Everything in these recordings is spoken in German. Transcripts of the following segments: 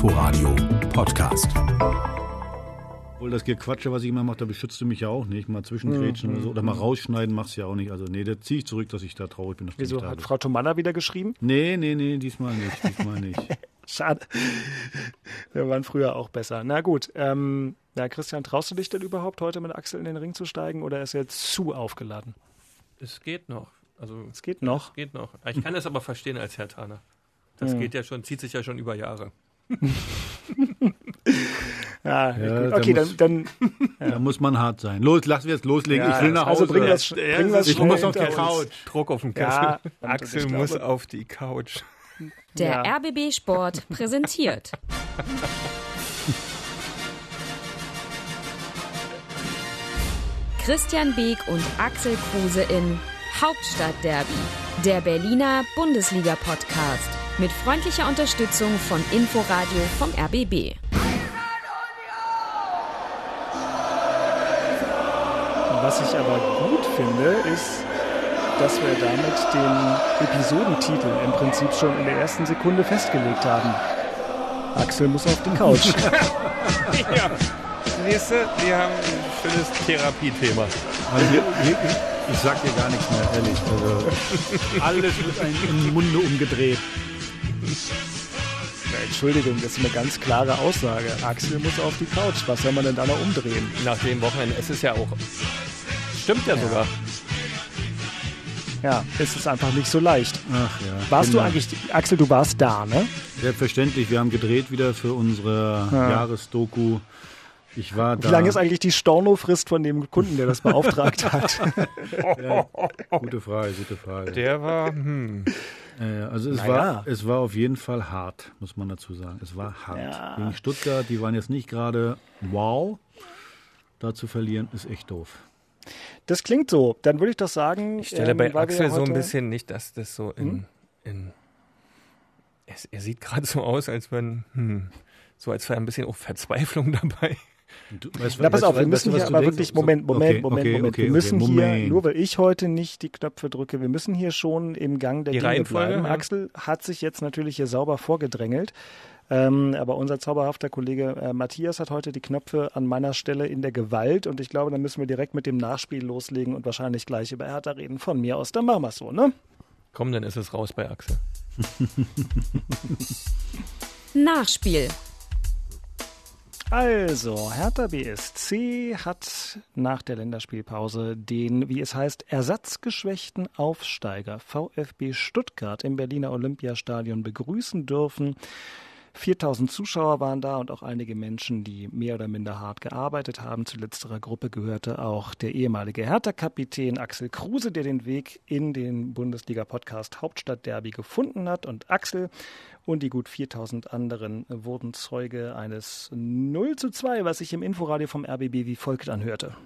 Inforadio Podcast. Obwohl das Gequatsche, was ich immer mache, da beschützt du mich ja auch nicht. Mal zwischengrätschen oder so. Oder mal rausschneiden machst du ja auch nicht. Also nee, da ziehe ich zurück, dass ich da traurig bin. Wieso hat. Frau Tomalla wieder geschrieben? Nee, nee, nee, diesmal nicht. Diesmal nicht. Schade. Wir waren früher auch besser. Na gut. Ähm, ja, Christian, traust du dich denn überhaupt heute mit Axel in den Ring zu steigen oder ist er jetzt zu aufgeladen? Es geht noch. Also Es geht noch. es geht noch. Ich kann es aber verstehen als Herr Taner. Das Hm. geht ja schon, zieht sich ja schon über Jahre. Ja, Ja, gut. da okay, muss- dann, dann Da muss man hart sein. Los, lass wir jetzt loslegen. Ja, ich will nach Hause. also bring das- bring das ich muss auf die hinter uns. Couch. Druck auf den Kessel. Ja, Axel ich muss glaube- auf die Couch. Der Ja. RBB Sport präsentiert. Christian Beek und Axel Kruse in Hauptstadtderby, der Berliner Bundesliga-Podcast. Mit freundlicher Unterstützung von Inforadio vom RBB. Was ich aber gut finde, ist, dass wir damit den Episodentitel im Prinzip schon in der ersten Sekunde festgelegt haben. Axel muss auf die Couch. ja. Du, wir haben ein schönes Therapiethema. Ich sag dir gar nichts mehr, ehrlich. Also, alles wird einem im Munde umgedreht. Na, Entschuldigung, das ist eine ganz klare Aussage. Axel muss auf die Couch. Was soll man denn da noch umdrehen? Nach dem Wochenende, es ist ja auch. Stimmt ja, sogar. Ja, es ist einfach nicht so leicht. Ach ja. Warst du Kinder. eigentlich, Axel, du warst da, ne? Selbstverständlich, wir haben gedreht wieder für unsere Ja. Jahresdoku. Ich war da. Wie lange ist eigentlich die Stornofrist von dem Kunden, der das beauftragt hat? Ja, gute Frage, gute Frage. Der war, hm. Äh, also es, Naja. war, es war auf jeden Fall hart, muss man dazu sagen. Es war hart. Ja. Gegen Stuttgart, die waren jetzt nicht gerade wow. Da zu verlieren ist echt doof. Das klingt so. Dann würde ich doch sagen. Ich stelle ähm, bei Axel so ein bisschen nicht, dass das so in. Hm? in er, er sieht gerade so aus, als wenn. Hm, so als wäre ein bisschen auch Verzweiflung dabei. Du, weißt, Na, pass weißt- auf, wir weißt müssen hier aber denkst? wirklich, Moment, Moment, Okay, Moment, okay, Moment. okay, wir müssen okay, hier, Moment. nur weil ich heute nicht die Knöpfe drücke, wir müssen hier schon im Gang der Die Dinge Reihenfolge, bleiben. ja. Axel hat sich jetzt natürlich hier sauber vorgedrängelt. Ähm, aber unser zauberhafter Kollege äh, Matthias hat heute die Knöpfe an meiner Stelle in der Gewalt und ich glaube, dann müssen wir direkt mit dem Nachspiel loslegen und wahrscheinlich gleich über Hertha reden. Von mir aus, dann machen wir so, ne? Komm, dann ist es raus bei Axel. Nachspiel. Also, Hertha BSC hat nach der Länderspielpause den, wie es heißt, ersatzgeschwächten Aufsteiger VfB Stuttgart im Berliner Olympiastadion begrüßen dürfen. 4000 Zuschauer waren da und auch einige Menschen, die mehr oder minder hart gearbeitet haben. Zu letzterer Gruppe gehörte auch der ehemalige Hertha-Kapitän Axel Kruse, der den Weg in den Bundesliga-Podcast Hauptstadtderby gefunden hat. Und Axel und die gut 4000 anderen wurden Zeuge eines 0 zu 2, was sich im Inforadio vom RBB wie folgt anhörte.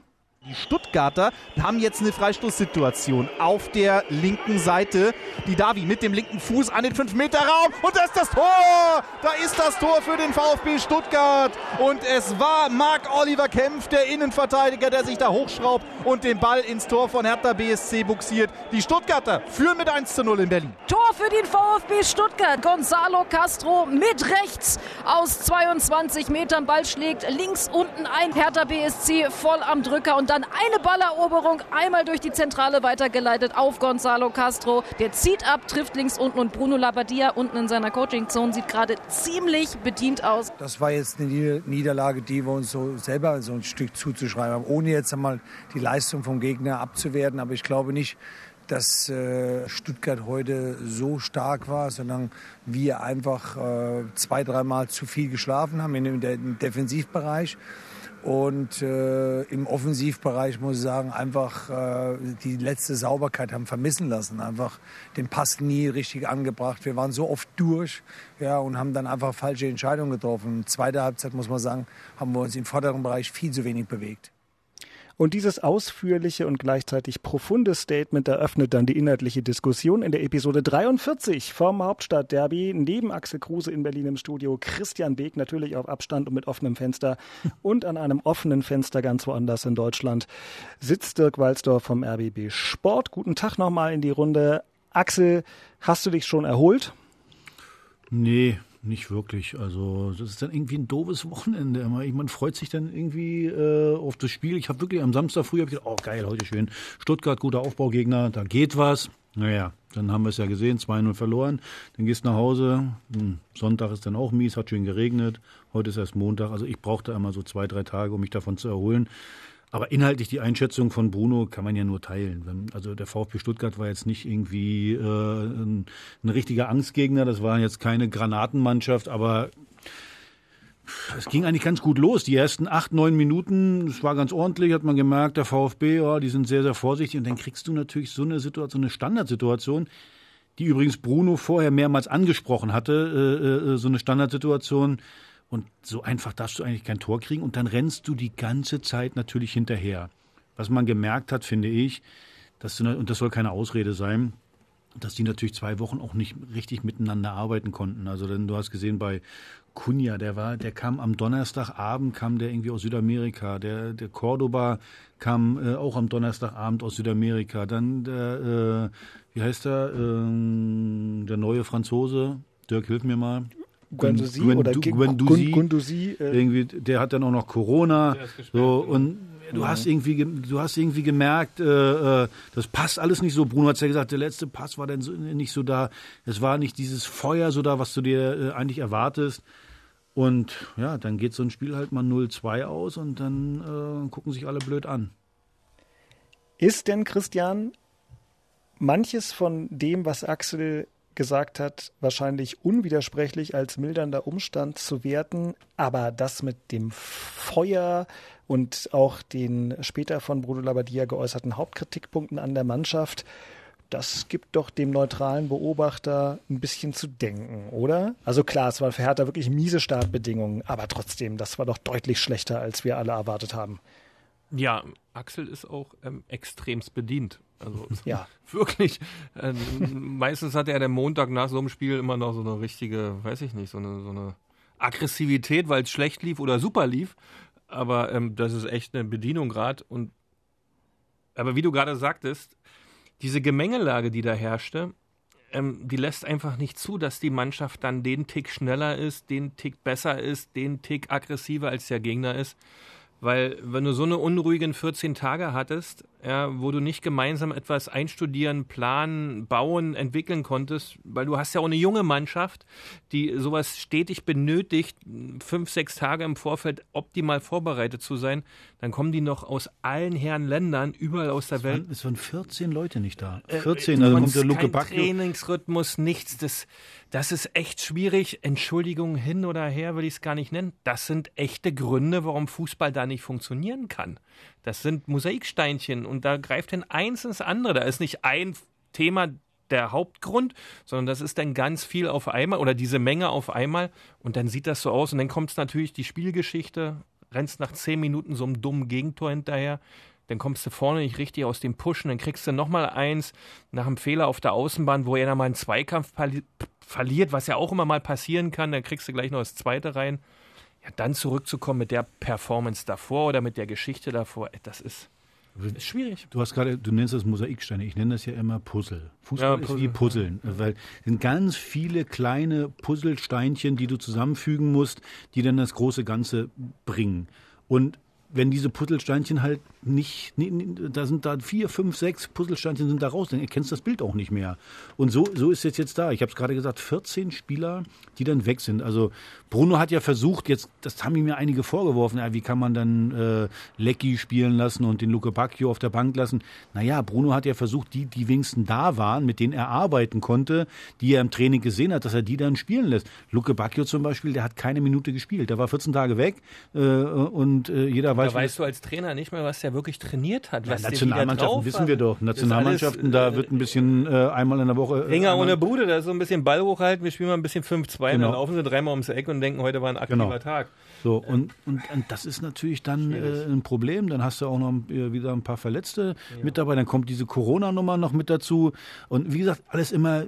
Die Stuttgarter haben jetzt eine Freistoßsituation auf der linken Seite. Die Davi mit dem linken Fuß an den 5-Meter-Raum. Und da ist das Tor! Da ist das Tor für den VfB Stuttgart. Und es war Marc-Oliver Kempf, der Innenverteidiger, der sich da hochschraubt und den Ball ins Tor von Hertha BSC buxiert. Die Stuttgarter führen mit 1 zu 0 in Berlin. Tor für den VfB Stuttgart. Gonzalo Castro mit rechts aus 22 Metern. Ball schlägt links unten ein. Hertha BSC voll am Drücker und dann eine Balleroberung einmal durch die Zentrale weitergeleitet auf Gonzalo Castro. Der zieht ab, trifft links unten und Bruno Labbadia unten in seiner Coaching-Zone sieht gerade ziemlich bedient aus. Das war jetzt eine Nieder- Niederlage, die wir uns so selber so ein Stück zuzuschreiben haben, ohne jetzt einmal die Leistung vom Gegner abzuwerten. Aber ich glaube nicht, dass äh, Stuttgart heute so stark war, sondern wir einfach äh, zwei, dreimal zu viel geschlafen haben im Defensivbereich. Und äh, im Offensivbereich muss ich sagen, einfach äh, die letzte Sauberkeit haben vermissen lassen. Einfach den Pass nie richtig angebracht. Wir waren so oft durch ja, und haben dann einfach falsche Entscheidungen getroffen. Zweite Halbzeit muss man sagen, haben wir uns im vorderen Bereich viel zu wenig bewegt. Und dieses ausführliche und gleichzeitig profunde Statement eröffnet dann die inhaltliche Diskussion in der Episode 43 vom Hauptstadtderby. Neben Axel Kruse in Berlin im Studio, Christian Beek natürlich auf Abstand und mit offenem Fenster und an einem offenen Fenster ganz woanders in Deutschland sitzt Dirk Walzdorf vom RBB Sport. Guten Tag nochmal in die Runde. Axel, hast du dich schon erholt? Nee, nicht wirklich. Also das ist dann irgendwie ein doofes Wochenende. immer. Man freut sich dann irgendwie äh, auf das Spiel. Ich habe wirklich am Samstag früh gedacht, oh geil, heute schön. Stuttgart, guter Aufbaugegner, da geht was. Naja, dann haben wir es ja gesehen, 2-0 verloren. Dann gehst du nach Hause. Hm, Sonntag ist dann auch mies, hat schön geregnet. Heute ist erst Montag. Also ich brauchte einmal so zwei, drei Tage, um mich davon zu erholen. Aber inhaltlich die Einschätzung von Bruno kann man ja nur teilen. Also der VfB Stuttgart war jetzt nicht irgendwie äh, ein, ein richtiger Angstgegner. Das war jetzt keine Granatenmannschaft, aber es ging eigentlich ganz gut los. Die ersten acht, neun Minuten, es war ganz ordentlich, hat man gemerkt, der VfB, ja, die sind sehr, sehr vorsichtig. Und dann kriegst du natürlich so eine Situation, eine Standardsituation, die übrigens Bruno vorher mehrmals angesprochen hatte, äh, äh, so eine Standardsituation. Und so einfach darfst du eigentlich kein Tor kriegen. Und dann rennst du die ganze Zeit natürlich hinterher. Was man gemerkt hat, finde ich, dass du, und das soll keine Ausrede sein, dass die natürlich zwei Wochen auch nicht richtig miteinander arbeiten konnten. Also denn du hast gesehen bei Cunha, der war, der kam am Donnerstagabend, kam der irgendwie aus Südamerika. Der, der Cordoba kam äh, auch am Donnerstagabend aus Südamerika. Dann der, äh, wie heißt der, ähm, der neue Franzose, Dirk, hilf mir mal. Guendouzi Gwen- oder Guendouzi. Äh, Irgendwie, der hat dann auch noch Corona. So, und du hast irgendwie, ge- du hast irgendwie gemerkt, äh, äh, das passt alles nicht so. Bruno hat ja gesagt, der letzte Pass war dann so, nicht so da. Es war nicht dieses Feuer so da, was du dir äh, eigentlich erwartest. Und ja, dann geht so ein Spiel halt mal 0-2 aus und dann äh, gucken sich alle blöd an. Ist denn, Christian, manches von dem, was Axel gesagt hat, wahrscheinlich unwidersprechlich als mildernder Umstand zu werten, aber das mit dem Feuer und auch den später von Bruno Labbadia geäußerten Hauptkritikpunkten an der Mannschaft, das gibt doch dem neutralen Beobachter ein bisschen zu denken, oder? Also klar, es war für Hertha wirklich miese Startbedingungen, aber trotzdem, das war doch deutlich schlechter, als wir alle erwartet haben. Ja, Axel ist auch ähm, extremst bedient. Also Ja. wirklich. Ähm, meistens hat er den Montag nach so einem Spiel immer noch so eine richtige, weiß ich nicht, so eine, so eine Aggressivität, weil es schlecht lief oder super lief. Aber ähm, das ist echt eine Bedienung gerade. Und aber wie du gerade sagtest, diese Gemengelage, die da herrschte, ähm, die lässt einfach nicht zu, dass die Mannschaft dann den Tick schneller ist, den Tick besser ist, den Tick aggressiver als der Gegner ist. Weil wenn du so eine unruhigen 14 Tage hattest, ja, wo du nicht gemeinsam etwas einstudieren, planen, bauen, entwickeln konntest, weil du hast ja auch eine junge Mannschaft, die sowas stetig benötigt, fünf, sechs Tage im Vorfeld optimal vorbereitet zu sein, dann kommen die noch aus allen Herren Ländern, überall aus der Es Welt. waren, es waren 14 Leute nicht da. Äh, 14, du also kommt der Luke kein Bacchio. Trainingsrhythmus, nichts. Das, das ist echt schwierig. Entschuldigung hin oder her will ich es gar nicht nennen. Das sind echte Gründe, warum Fußball da nicht funktionieren kann. Das sind Mosaiksteinchen und da greift dann eins ins andere. Da ist nicht ein Thema der Hauptgrund, sondern das ist dann ganz viel auf einmal oder diese Menge auf einmal. Und dann sieht das so aus und dann kommt es natürlich die Spielgeschichte, rennst nach zehn Minuten so einem dummen Gegentor hinterher, dann kommst du vorne nicht richtig aus dem Pushen, dann kriegst du nochmal eins nach einem Fehler auf der Außenbahn, wo er dann mal einen Zweikampf verliert, was ja auch immer mal passieren kann, dann kriegst du gleich noch das zweite rein. Ja, dann zurückzukommen mit der Performance davor oder mit der Geschichte davor, das ist, ist schwierig. Du hast gerade, du nennst das Mosaiksteine. Ich nenne das ja immer Puzzle. Fußball Ja, ist Puzzle. wie Puzzeln, weil es sind ganz viele kleine Puzzlesteinchen, die du zusammenfügen musst, die dann das große Ganze bringen. Und wenn diese Puzzlesteinchen halt nicht, da sind da vier, fünf, sechs Puzzlesteinchen sind da raus, dann erkennst du das Bild auch nicht mehr. Und so, so ist es jetzt da. Ich habe es gerade gesagt, 14 Spieler, die dann weg sind. Also Bruno hat ja versucht, jetzt, das haben ihm ja einige vorgeworfen, ja, wie kann man dann äh, Lecky spielen lassen und den Luke Bacchio auf der Bank lassen. Naja, Bruno hat ja versucht, die, die wenigsten da waren, mit denen er arbeiten konnte, die er im Training gesehen hat, dass er die dann spielen lässt. Luke Bacchio zum Beispiel, der hat keine Minute gespielt. Der war 14 Tage weg äh, und äh, jeder weiß, Da weißt du als Trainer nicht mehr, was der wirklich trainiert hat. ja, Was der Nationalmannschaften wissen wir doch. Nationalmannschaften, alles, da wird ein bisschen äh, einmal in der Woche. Äh, Ringer einmal- ohne Bude, da ist so ein bisschen Ball hochhalten, wir spielen mal ein bisschen 5-2 und Genau. dann laufen sie dreimal ums Eck und denken, heute war ein aktiver Genau. Tag. So, und, und, und das ist natürlich dann äh, ein Problem. Dann hast du auch noch äh, wieder ein paar Verletzte mit dabei. Dann kommt diese Corona-Nummer noch mit dazu. Und wie gesagt, alles immer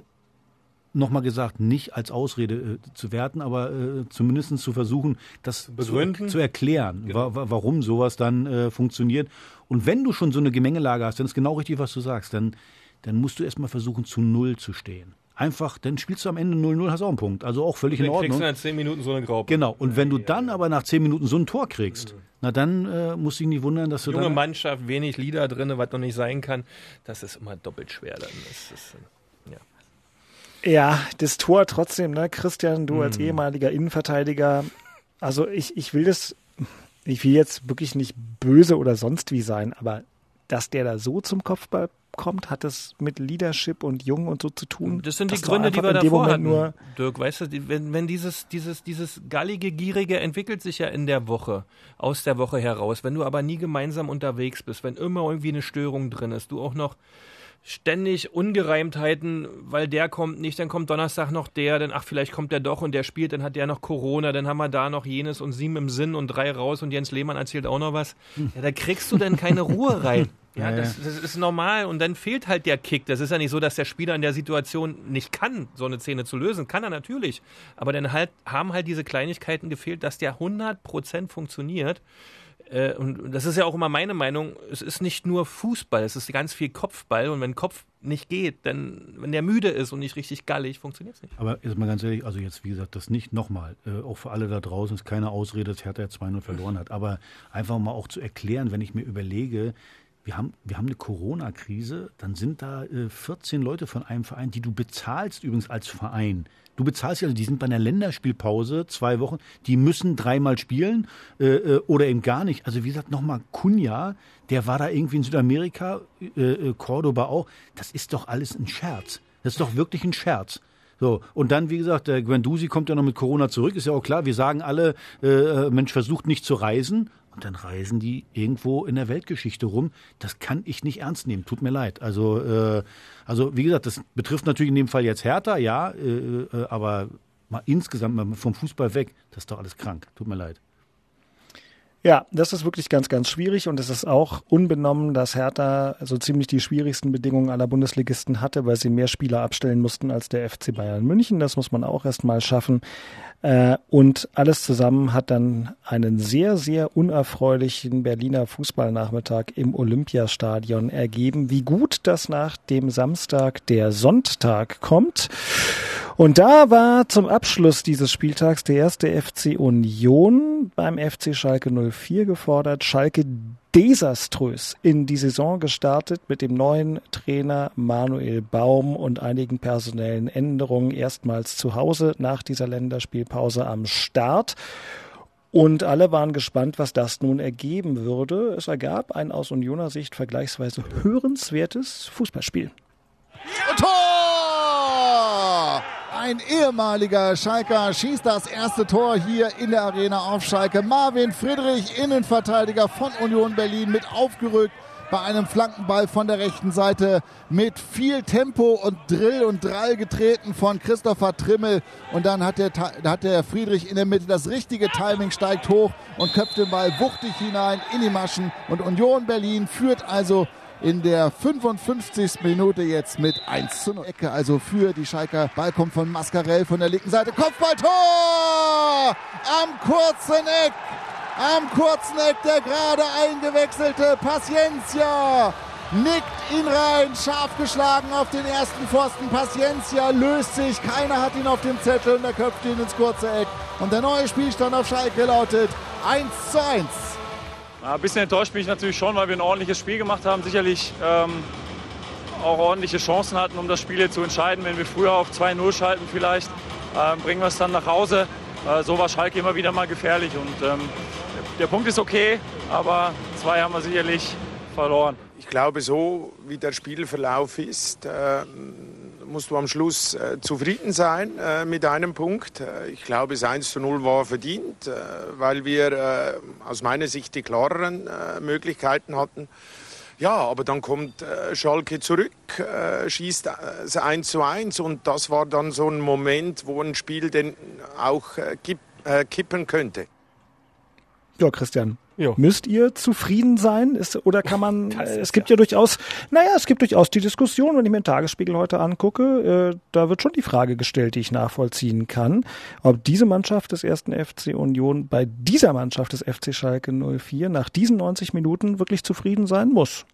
nochmal gesagt, nicht als Ausrede äh, zu werten, aber äh, zumindest zu versuchen, das zu, zu erklären, wa wa warum sowas dann äh, funktioniert. Und wenn du schon so eine Gemengelage hast, dann ist genau richtig, was du sagst, dann, dann musst du erstmal versuchen, zu Null zu stehen. einfach, dann spielst du am Ende 0-0, hast auch einen Punkt. Also auch völlig Dann in kriegst Ordnung. du in 10 Minuten so eine Graube. Genau. Und wenn du dann aber nach 10 Minuten so ein Tor kriegst, na dann äh, musst du dich nicht wundern, dass du Junge dann Mannschaft, wenig Lieder drin, was noch nicht sein kann. Das ist immer doppelt schwer dann. Das ist, äh, ja. Ja, das Tor trotzdem, ne, Christian, du Mhm. als ehemaliger Innenverteidiger. Also ich, ich will das, ich will jetzt wirklich nicht böse oder sonst wie sein, aber dass der da so zum Kopfball kommt, hat das mit Leadership und Jung und so zu tun. Das sind die Gründe, die wir in dem davor Moment hatten. Nur, Dirk, weißt du, wenn, wenn dieses, dieses, dieses gallige, gierige entwickelt sich ja in der Woche, aus der Woche heraus. Wenn du aber nie gemeinsam unterwegs bist, wenn immer irgendwie eine Störung drin ist, du auch noch ständig Ungereimtheiten, weil der kommt nicht, dann kommt Donnerstag noch der, dann ach, vielleicht kommt der doch und der spielt, dann hat der noch Corona, dann haben wir da noch jenes und sieben im Sinn und drei raus und Jens Lehmann erzählt auch noch was. Ja, da kriegst du dann keine Ruhe rein. Ja, Ja, das, das ist normal und dann fehlt halt der Kick. Das ist ja nicht so, dass der Spieler in der Situation nicht kann, so eine Szene zu lösen. Kann er natürlich. Aber dann halt, haben halt diese Kleinigkeiten gefehlt, dass der 100% funktioniert. Äh, und das ist ja auch immer meine Meinung. Es ist nicht nur Fußball, es ist ganz viel Kopfball. Und wenn Kopf nicht geht, dann, wenn der müde ist und nicht richtig gallig, funktioniert es nicht. Aber jetzt mal ganz ehrlich, also jetzt wie gesagt, das nicht nochmal, äh, auch für alle da draußen ist keine Ausrede, dass Hertha 2-0 verloren hat, aber einfach mal auch zu erklären, wenn ich mir überlege, wir haben, wir haben eine Corona-Krise, dann sind da äh, 14 Leute von einem Verein, die du bezahlst übrigens als Verein. Du bezahlst ja, die sind bei einer Länderspielpause, zwei Wochen, die müssen dreimal spielen äh, äh, oder eben gar nicht. Also wie gesagt, nochmal Kunja, der war da irgendwie in Südamerika, äh, äh, Cordoba auch. Das ist doch alles ein Scherz. Das ist doch wirklich ein Scherz. So, und dann, wie gesagt, der Guendouzi kommt ja noch mit Corona zurück, ist ja auch klar. Wir sagen alle, äh, Mensch, versucht nicht zu reisen. Und dann reisen die irgendwo in der Weltgeschichte rum. Das kann ich nicht ernst nehmen. Tut mir leid. Also, äh, also wie gesagt, das betrifft natürlich in dem Fall jetzt Hertha, ja, äh, äh, aber mal insgesamt mal vom Fußball weg, das ist doch alles krank. Tut mir leid. Ja, das ist wirklich ganz, ganz schwierig und es ist auch unbenommen, dass Hertha so ziemlich die schwierigsten Bedingungen aller Bundesligisten hatte, weil sie mehr Spieler abstellen mussten als der FC Bayern München. Das muss man auch erst mal schaffen. Äh, Und alles zusammen hat dann einen sehr, sehr unerfreulichen Berliner Fußballnachmittag im Olympiastadion ergeben. Wie gut das nach dem Samstag der Sonntag kommt. Und da war zum Abschluss dieses Spieltags der erste FC Union beim FC Schalke 04 gefordert. Schalke desaströs in die Saison gestartet mit dem neuen Trainer Manuel Baum und einigen personellen Änderungen erstmals zu Hause nach dieser Länderspielpause am Start. Und alle waren gespannt, was das nun ergeben würde. Es ergab ein aus Unioner Sicht vergleichsweise hörenswertes Fußballspiel. Und Tor! Ein ehemaliger Schalker schießt das erste Tor hier in der Arena auf Schalke. Marvin Friedrich, Innenverteidiger von Union Berlin, mit aufgerückt bei einem Flankenball von der rechten Seite mit viel Tempo und Drill und Drall getreten von Christopher Trimmel. Und dann hat der, hat der Friedrich in der Mitte das richtige Timing, steigt hoch und köpft den Ball wuchtig hinein in die Maschen. Und Union Berlin führt also in der 55. Minute jetzt mit 1 zu 0. Ecke also für die Schalker. Ball kommt von Mascarell von der linken Seite. Kopfballtor! Am kurzen Eck. Am kurzen Eck der gerade eingewechselte Paciencia. Nickt ihn rein, scharf geschlagen auf den ersten Pfosten. Paciencia löst sich, keiner hat ihn auf dem Zettel und er köpft ihn ins kurze Eck. Und der neue Spielstand auf Schalke lautet 1 zu 1. Ein bisschen enttäuscht bin ich natürlich schon, weil wir ein ordentliches Spiel gemacht haben. Sicherlich ähm, auch ordentliche Chancen hatten, um das Spiel hier zu entscheiden. Wenn wir früher auf 2-0 schalten vielleicht, äh, bringen wir es dann nach Hause. Äh, so war Schalke immer wieder mal gefährlich. Und ähm, der Punkt ist okay, aber zwei haben wir sicherlich verloren. Ich glaube, so wie der Spielverlauf ist, äh, musst du am Schluss äh, zufrieden sein äh, mit einem Punkt. Ich glaube, das 1 zu 0 war verdient, weil wir aus meiner Sicht die klareren Möglichkeiten hatten. Ja, aber dann kommt äh, Schalke zurück, äh, schießt äh, 1 zu 1 und das war dann so ein Moment, wo ein Spiel denn auch äh, kippen könnte. Ja, Christian. Jo. Müsst ihr zufrieden sein? Ist, oder kann man, äh, es gibt ja durchaus, naja, es gibt durchaus die Diskussion, wenn ich mir den Tagesspiegel heute angucke, äh, da wird schon die Frage gestellt, die ich nachvollziehen kann, ob diese Mannschaft des ersten FC Union bei dieser Mannschaft des FC Schalke 04 nach diesen 90 Minuten wirklich zufrieden sein muss.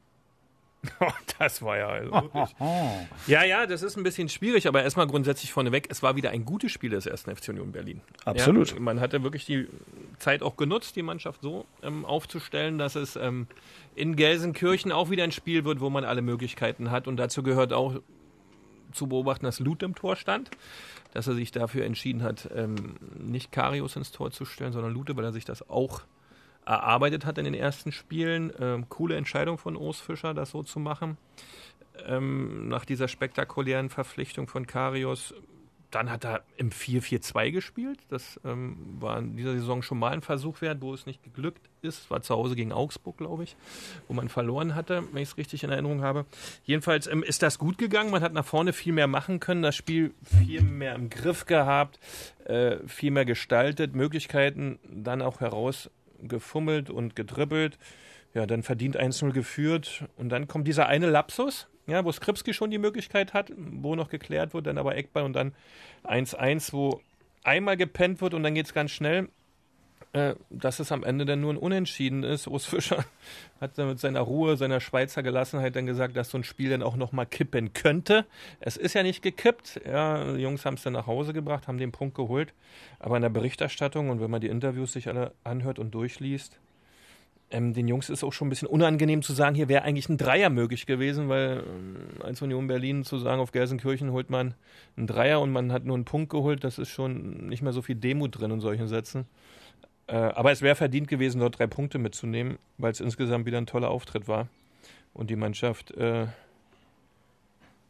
das war ja also wirklich. Ja, ja, das ist ein bisschen schwierig, aber erstmal grundsätzlich vorneweg, es war wieder ein gutes Spiel des ersten FC Union Berlin. Absolut. Ja, man hatte wirklich die Zeit auch genutzt, die Mannschaft so ähm, aufzustellen, dass es ähm, in Gelsenkirchen auch wieder ein Spiel wird, wo man alle Möglichkeiten hat. Und dazu gehört auch zu beobachten, dass Lut im Tor stand, dass er sich dafür entschieden hat, ähm, nicht Karius ins Tor zu stellen, sondern Lute, weil er sich das auch erarbeitet hat in den ersten Spielen. Ähm, coole Entscheidung von Urs Fischer, das so zu machen. Ähm, nach dieser spektakulären Verpflichtung von Karius. Dann hat er im 4-4-2 gespielt. Das ähm, war in dieser Saison schon mal ein Versuch wert, wo es nicht geglückt ist. War zu Hause gegen Augsburg, glaube ich, wo man verloren hatte, wenn ich es richtig in Erinnerung habe. Jedenfalls ähm, ist das gut gegangen. Man hat nach vorne viel mehr machen können, das Spiel viel mehr im Griff gehabt, äh, viel mehr gestaltet, Möglichkeiten dann auch herausgefummelt und gedribbelt. Ja, dann verdient 1-0 geführt und dann kommt dieser eine Lapsus, ja, wo Skripski schon die Möglichkeit hat, wo noch geklärt wird, dann aber Eckball und dann 1-1, wo einmal gepennt wird und dann geht es ganz schnell, äh, dass es am Ende dann nur ein Unentschieden ist. Urs Fischer hat dann mit seiner Ruhe, seiner Schweizer Gelassenheit dann gesagt, dass so ein Spiel dann auch nochmal kippen könnte. Es ist ja nicht gekippt. Ja, die Jungs haben es dann nach Hause gebracht, haben den Punkt geholt. Aber in der Berichterstattung und wenn man die Interviews sich alle anhört und durchliest, ähm, den Jungs ist auch schon ein bisschen unangenehm zu sagen, hier wäre eigentlich ein Dreier möglich gewesen, weil ähm, als Union Berlin zu sagen, auf Gelsenkirchen holt man einen Dreier und man hat nur einen Punkt geholt, das ist schon nicht mehr so viel Demut drin in solchen Sätzen. Äh, aber es wäre verdient gewesen, dort drei Punkte mitzunehmen, weil es insgesamt wieder ein toller Auftritt war und die Mannschaft äh,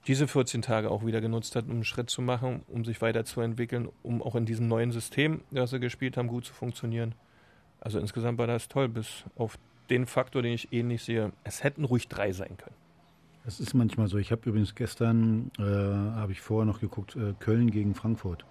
diese 14 Tage auch wieder genutzt hat, um einen Schritt zu machen, um sich weiterzuentwickeln, um auch in diesem neuen System, das sie gespielt haben, gut zu funktionieren. Also insgesamt war das toll, bis auf den Faktor, den ich ähnlich sehe. Es hätten ruhig drei sein können. Das ist manchmal so. Ich habe übrigens gestern, äh, habe ich vorher noch geguckt, äh, Köln gegen Frankfurt.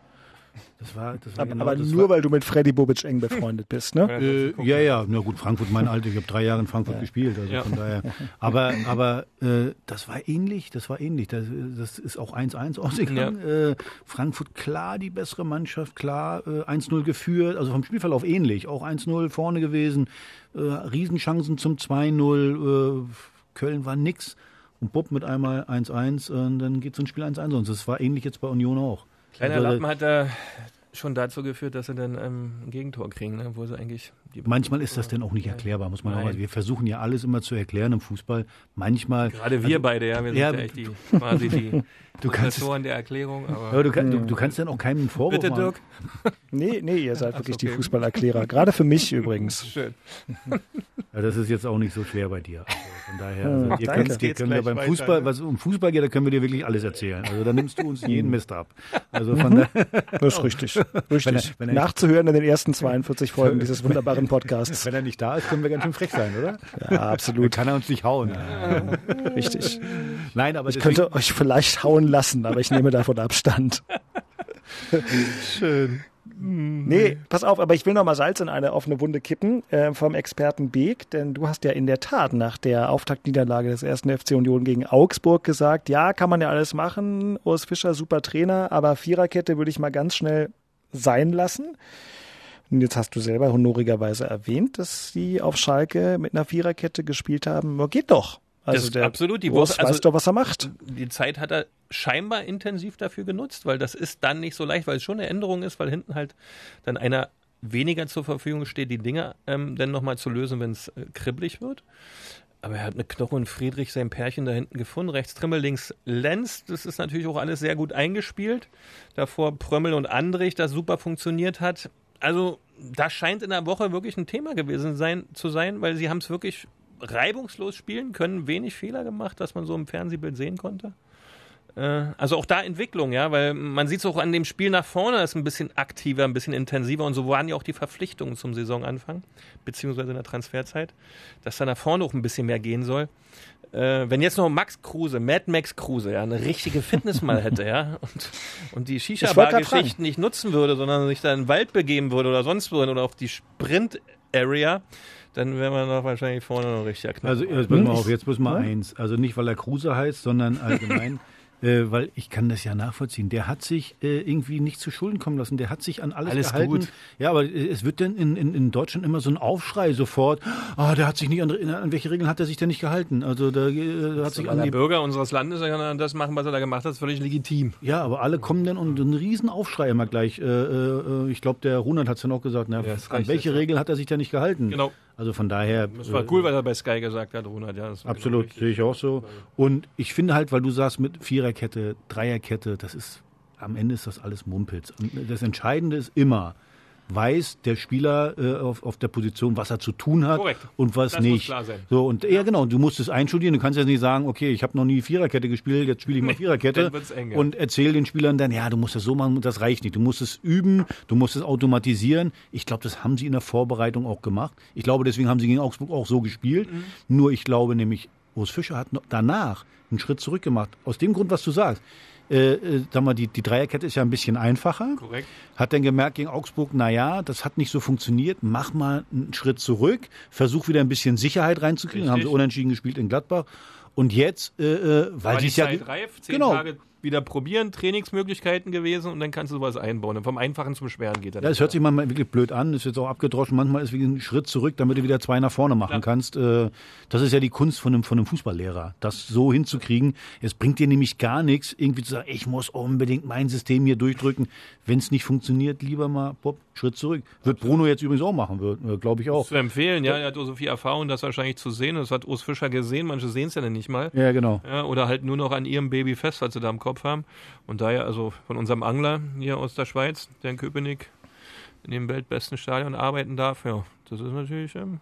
Das war, das war aber, genau, aber das nur, war, weil du mit Freddy Bobic eng befreundet bist, ne? Äh, ja, ja, na gut, Frankfurt, mein Alter, ich habe drei Jahre in Frankfurt ja. gespielt, also ja. von daher. Aber, aber äh, das war ähnlich, das war ähnlich. Das, das ist auch 1-1 ausgegangen. Ja. Äh, Frankfurt klar die bessere Mannschaft, klar äh, 1-0 geführt, also vom Spielverlauf ähnlich, auch 1-0 vorne gewesen, äh, Riesenchancen zum 2-0, äh, Köln war nix. Und Bob mit einmal 1-1 und dann geht so ein Spiel 1-1. Und das war ähnlich jetzt bei Union auch. Kleiner also, Lappen hat da schon dazu geführt, dass sie dann ähm, ein Gegentor kriegen, ne? wo sie eigentlich. Manchmal ist das denn auch nicht erklärbar, muss man Nein. auch mal. Wir versuchen ja alles immer zu erklären im Fußball. Manchmal. Gerade wir also, beide, ja, wir ja, sind ja echt die, quasi die du Professoren der Erklärung. Aber, aber du, kann, du, du, kannst dann auch keinen Vorwurf Bitte, Dirk. nee, nee, ihr seid wirklich okay. die Fußballerklärer. Gerade für mich übrigens. Schön. Ja, das ist jetzt auch nicht so schwer bei dir. Also von daher, also, ihr könnt, ihr können wir beim Fußball, was um Fußball geht, da können wir dir wirklich alles erzählen. Also da nimmst du uns jeden Mist ab. Also von mhm. Das ist richtig. Richtig. Wenn er, wenn er Nachzuhören in den ersten 42 Folgen dieses wunderbaren Podcasts. Wenn er nicht da ist, können wir ganz schön frech sein, oder? Ja, absolut. Dann kann er uns nicht hauen. Ja, richtig. Nein, aber ich könnte euch vielleicht hauen lassen, aber ich nehme davon Abstand. Schön. Nee, pass auf, aber ich will noch mal Salz in eine offene Wunde kippen äh, vom Experten Beek, denn du hast ja in der Tat nach der Auftaktniederlage des ersten FC Union gegen Augsburg gesagt, ja, kann man ja alles machen, Urs Fischer, super Trainer, aber Viererkette würde ich mal ganz schnell sein lassen. Und jetzt hast du selber honorigerweise erwähnt, dass sie auf Schalke mit einer Viererkette gespielt haben. Geht doch. Also der absolut. Die Woche, also weiß doch, was er macht. Die Zeit hat er scheinbar intensiv dafür genutzt, weil das ist dann nicht so leicht, weil es schon eine Änderung ist, weil hinten halt dann einer weniger zur Verfügung steht, die Dinge ähm, dann nochmal zu lösen, wenn es äh, kribbelig wird. Aber er hat mit Knoche und Friedrich sein Pärchen da hinten gefunden. Rechts Trimmel, links Lenz. Das ist natürlich auch alles sehr gut eingespielt. Davor Prömmel und Andrich, das super funktioniert hat. Also, das scheint in der Woche wirklich ein Thema gewesen sein, zu sein, weil sie haben es wirklich reibungslos spielen können, wenig Fehler gemacht, dass man so im Fernsehbild sehen konnte. Äh, also auch da Entwicklung, ja, weil man sieht es auch an dem Spiel nach vorne, das ist ein bisschen aktiver, ein bisschen intensiver und so waren ja auch die Verpflichtungen zum Saisonanfang, beziehungsweise in der Transferzeit, dass da nach vorne auch ein bisschen mehr gehen soll. Äh, wenn jetzt noch Max Kruse, Mad Max Kruse, ja, eine richtige Fitness mal hätte, ja, und, und die Shisha-Bar-Geschichten nicht nutzen würde, sondern sich da in den Wald begeben würde oder sonst wohin oder auf die Sprint-Area, dann wäre man doch wahrscheinlich vorne noch richtig knapp. Also jetzt müssen wir auf, jetzt müssen wir hm? eins. Also nicht, weil er Kruse heißt, sondern allgemein. Äh, weil ich kann das ja nachvollziehen. Der hat sich äh, irgendwie nicht zu Schulden kommen lassen. Der hat sich an alles, Alles gehalten. gut. Ja, aber äh, es wird dann in, in, in Deutschland immer so ein Aufschrei sofort. Ah, der hat sich nicht an, an welche Regeln hat er sich denn nicht gehalten? Also da äh, hat sich an die Bürger unseres Landes kann das machen, was er da gemacht hat, ist völlig legitim. Ja, aber alle kommen dann und einen riesen Aufschrei immer gleich. Äh, äh, ich glaube, der Runert hat es dann auch gesagt. Na, Ja, an welche ja. Regeln hat er sich denn nicht gehalten? Genau. Also von daher. Das war cool, was er bei Sky gesagt hat, Ronald. Ja, Absolut, genau sehe ich auch so. Und ich finde halt, weil du sagst mit Viererkette, Dreierkette, das ist, am Ende ist das alles Mumpitz. Und Das Entscheidende ist immer, weiß der Spieler äh, auf, auf der Position, was er zu tun hat Korrekt. und was Das muss nicht. klar sein. So, und ja, genau, du musst es einstudieren. Du kannst jetzt nicht sagen, okay, ich habe noch nie Viererkette gespielt, jetzt spiele ich mal Viererkette eng, ja. und erzähl den Spielern dann, ja, du musst das so machen, das reicht nicht. Du musst es üben, du musst es automatisieren. Ich glaube, das haben sie in der Vorbereitung auch gemacht. Ich glaube, deswegen haben sie gegen Augsburg auch so gespielt. Mhm. Nur ich glaube nämlich, Urs Fischer hat danach einen Schritt zurück gemacht. Aus dem Grund, was du sagst. Äh, äh, sag mal, die, die Dreierkette ist ja ein bisschen einfacher. Korrekt. Hat dann gemerkt gegen Augsburg, na ja, das hat nicht so funktioniert. Mach mal einen Schritt zurück, versuch wieder ein bisschen Sicherheit reinzukriegen. Haben sie Richtig. unentschieden gespielt in Gladbach. Und jetzt, äh, äh, weil sie die es ja Zeit reif, zehn genau. Tage wieder probieren, Trainingsmöglichkeiten gewesen und dann kannst du sowas einbauen. Und vom Einfachen zum Schweren geht das. Ja, es hört sich manchmal wirklich blöd an, ist jetzt auch abgedroschen. Manchmal ist wie ein Schritt zurück, damit du wieder zwei nach vorne machen Klar. kannst. Äh, Das ist ja die Kunst von einem, von einem Fußballlehrer, das so hinzukriegen. Es bringt dir nämlich gar nichts, irgendwie zu sagen, ich muss unbedingt mein System hier durchdrücken. Wenn es nicht funktioniert, lieber mal pop, Schritt zurück. Wird Bruno jetzt übrigens auch machen, glaube ich auch. zu empfehlen, ja, er hat so viel Erfahrung, das wahrscheinlich zu sehen. Das hat Urs Fischer gesehen, manche sehen es ja nicht mal. Ja, genau. Ja, oder halt nur noch an ihrem Baby fest, was sie da im Kopf haben. Und daher, also von unserem Angler hier aus der Schweiz, der in Köpenick in dem weltbesten Stadion arbeiten darf, ja, das ist natürlich ähm,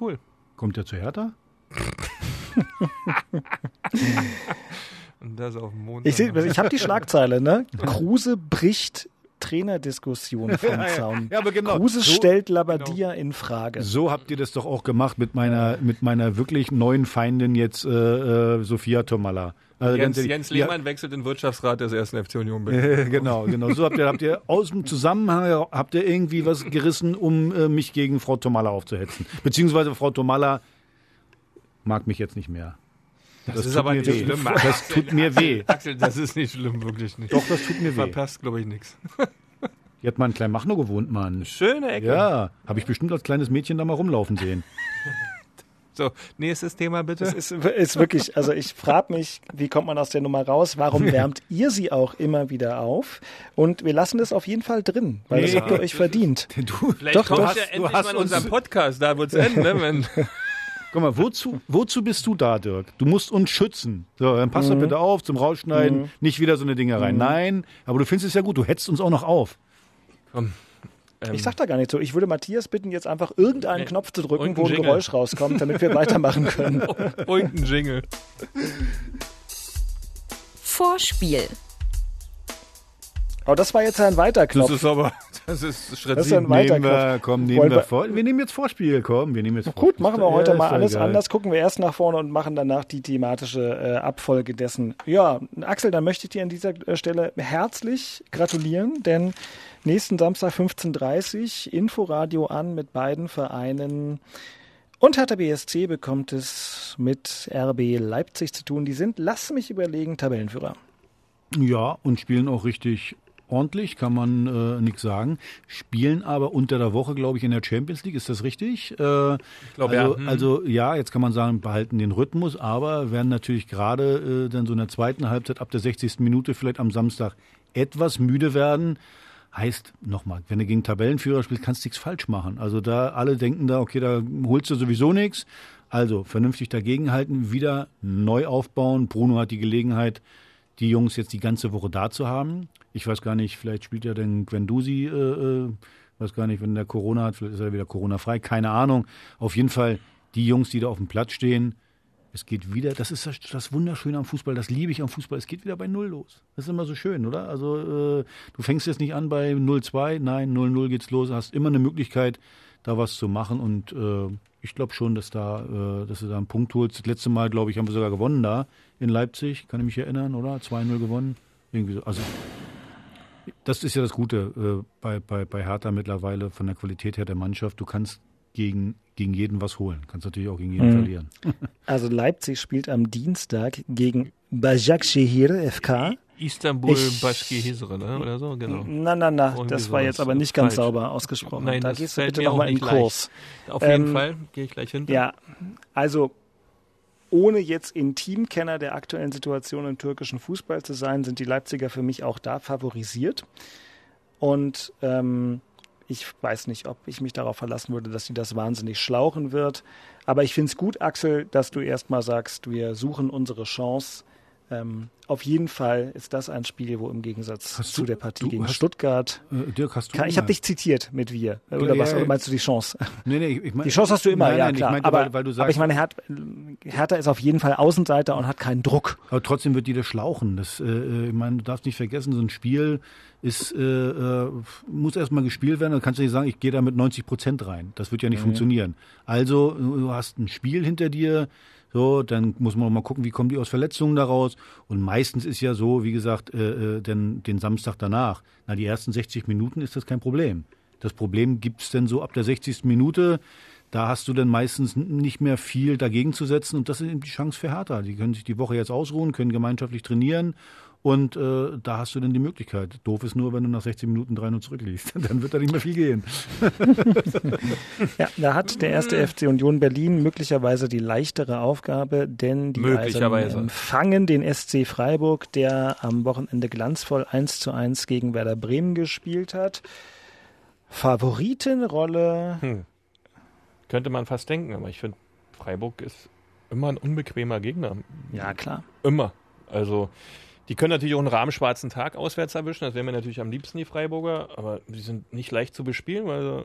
cool. Kommt der zu Hertha? Und das auf dem Mond. Ich, ich habe die Schlagzeile, ne? Kruse bricht Trainerdiskussion vom Zaun. Ja, aber genau. Kruse So- stellt Labadia in Frage. So habt ihr das doch auch gemacht mit meiner, mit meiner wirklich neuen Feindin jetzt, äh, äh, Sophia Tomalla. Also Jens, ehrlich, Jens ja, Lehmann wechselt den Wirtschaftsrat des ersten FC Union Berlin. genau, genau. So habt ihr, habt ihr aus dem Zusammenhang habt ihr irgendwie was gerissen, um äh, mich gegen Frau Tomalla aufzuhetzen. Beziehungsweise Frau Tomalla mag mich jetzt nicht mehr. Das, Das ist tut aber mir nicht weh. schlimm. Das tut mir weh. Axel, das ist nicht schlimm, wirklich nicht. Doch, das tut mir weh. Verpasst, glaube ich, nichts. Die hat mal in Kleinmachnow gewohnt, Mann. Schöne Ecke. Ja, habe ich bestimmt als kleines Mädchen da mal rumlaufen sehen. So, nächstes Thema bitte. Das ist, ist wirklich, also ich frage mich, wie kommt man aus der Nummer raus? Warum wärmt ihr sie auch immer wieder auf? Und wir lassen das auf jeden Fall drin, weil das Nee. habt ihr euch verdient. Du, Vielleicht Doch, kommt du ja hast- du endlich hast mal in uns- unserem Podcast, da wird's enden, ne? Wenn, Guck mal, wozu, wozu bist du da, Dirk? Du musst uns schützen. So, dann pass doch bitte auf zum Rausschneiden, nicht wieder so eine Dinge rein. Nein, aber du findest es ja gut, du hetzt uns auch noch auf. ähm, Ich sag da gar nicht so. Ich würde Matthias bitten, jetzt einfach irgendeinen Nee. Knopf zu drücken, wo ein Jingle. Geräusch rauskommt, damit wir weitermachen können. und ein Jingle. Vorspiel. Aber das war jetzt ein weiter Das ist aber, das ist Schritt Das ist ja ein Nehmen wir, Knopf. komm, nehmen Wollen wir vor. Wir nehmen jetzt Vorspiel, komm, wir nehmen jetzt Gut, Vorspiel. machen wir Ja, heute ist mal alles egal. anders. Gucken wir erst nach vorne und machen danach die thematische äh, Abfolge dessen. Ja, Axel, dann möchte ich dir an dieser äh, Stelle herzlich gratulieren, denn nächsten Samstag 15.30 Uhr Inforadio an mit beiden Vereinen. Und Hertha BSC bekommt es mit RB Leipzig zu tun. Die sind, lass mich überlegen, Tabellenführer. Ja, und spielen auch richtig ordentlich, kann man äh, nichts sagen. Spielen aber unter der Woche, glaube ich, in der Champions League. Ist das richtig? Äh, glaube, also, ja. Hm. also ja, jetzt kann man sagen, behalten den Rhythmus, aber werden natürlich gerade äh, dann so in der zweiten Halbzeit ab der 60. Minute vielleicht am Samstag etwas müde werden. Heißt, nochmal, wenn du gegen Tabellenführer spielst, kannst du nichts falsch machen. Also da alle denken da, okay, da holst du sowieso nichts. Also vernünftig dagegenhalten, wieder neu aufbauen. Bruno hat die Gelegenheit, die Jungs jetzt die ganze Woche da zu haben. Ich weiß gar nicht, vielleicht spielt ja denn Gwendusi, äh, äh, weiß gar nicht, wenn der Corona hat, vielleicht ist er wieder Corona-frei, keine Ahnung. Auf jeden Fall die Jungs, die da auf dem Platz stehen, es geht wieder, das ist das, das Wunderschöne am Fußball, das liebe ich am Fußball, es geht wieder bei Null los. Das ist immer so schön, oder? Also äh, du fängst jetzt nicht an bei 0-2, nein, 0-0 geht's los, hast immer eine Möglichkeit, da was zu machen und äh, ich glaube schon, dass da, äh, dass du da einen Punkt holst. Das letzte Mal, glaube ich, haben wir sogar gewonnen da in Leipzig, kann ich mich erinnern, oder? 2-0 gewonnen. Irgendwie so. Also das ist ja das Gute äh, bei, bei, bei Hertha mittlerweile von der Qualität her der Mannschaft. Du kannst gegen, gegen jeden was holen. Kannst natürlich auch gegen jeden Mhm. verlieren. Also Leipzig spielt am Dienstag gegen Başakşehir FK. Istanbul Başkehir, ne? oder so, genau. Na, na, na, Irgendwie das war jetzt aber nicht ganz Falsch. sauber ausgesprochen. Nein, da das gehst du bitte nochmal in den Kurs. Auf jeden Ähm, Fall gehe ich gleich hin. Ja, also ohne jetzt Intimkenner der aktuellen Situation im türkischen Fußball zu sein, sind die Leipziger für mich auch da favorisiert. Und ähm, ich weiß nicht, ob ich mich darauf verlassen würde, dass sie das wahnsinnig schlauchen wird. Aber ich finde es gut, Axel, dass du erstmal sagst, wir suchen unsere Chance. Ähm, auf jeden Fall ist das ein Spiel, wo im Gegensatz Hast zu du- der Partie gegen hast- Stuttgart. Äh, Dirk, hast du Kann, ich habe dich zitiert mit wir. Oder Ja, was? Oder meinst du die Chance? Nee, nee, ich mein, Die Chance hast du immer, nein, ja nein, klar. Ich meinte, aber, weil, weil du sagst, aber ich meine, Her Hertha ist auf jeden Fall Außenseiter und hat keinen Druck. Aber trotzdem wird die das schlauchen. Das, äh, ich meine, du darfst nicht vergessen, so ein Spiel ist, äh, äh, muss erstmal gespielt werden. Dann kannst du nicht sagen, ich gehe da mit 90 Prozent rein. Das wird ja nicht funktionieren. Also, du hast ein Spiel hinter dir. So, dann muss man mal gucken, wie kommen die aus Verletzungen daraus. Und meistens ist ja so, wie gesagt, äh, äh, den, den Samstag danach. Na, die ersten 60 Minuten ist das kein Problem. Das Problem gibt's denn so ab der 60. Minute. Da hast du dann meistens nicht mehr viel dagegen zu setzen und das ist eben die Chance für Hertha. Die können sich die Woche jetzt ausruhen, können gemeinschaftlich trainieren und äh, da hast du dann die Möglichkeit. Doof ist nur, wenn du nach 60 Minuten 3-0 zurückliegst. Dann wird da nicht mehr viel gehen. Ja, da hat der erste FC Union Berlin möglicherweise die leichtere Aufgabe, denn die. Eisernen empfangen den SC Freiburg, der am Wochenende glanzvoll 1 zu 1 gegen Werder Bremen gespielt hat. Favoritenrolle. Hm. Könnte man fast denken, aber ich finde, Freiburg ist immer ein unbequemer Gegner. Ja, klar. Immer. Also, die können natürlich auch einen rahmenschwarzen Tag auswärts erwischen. Das wären mir natürlich am liebsten die Freiburger, aber die sind nicht leicht zu bespielen, weil sie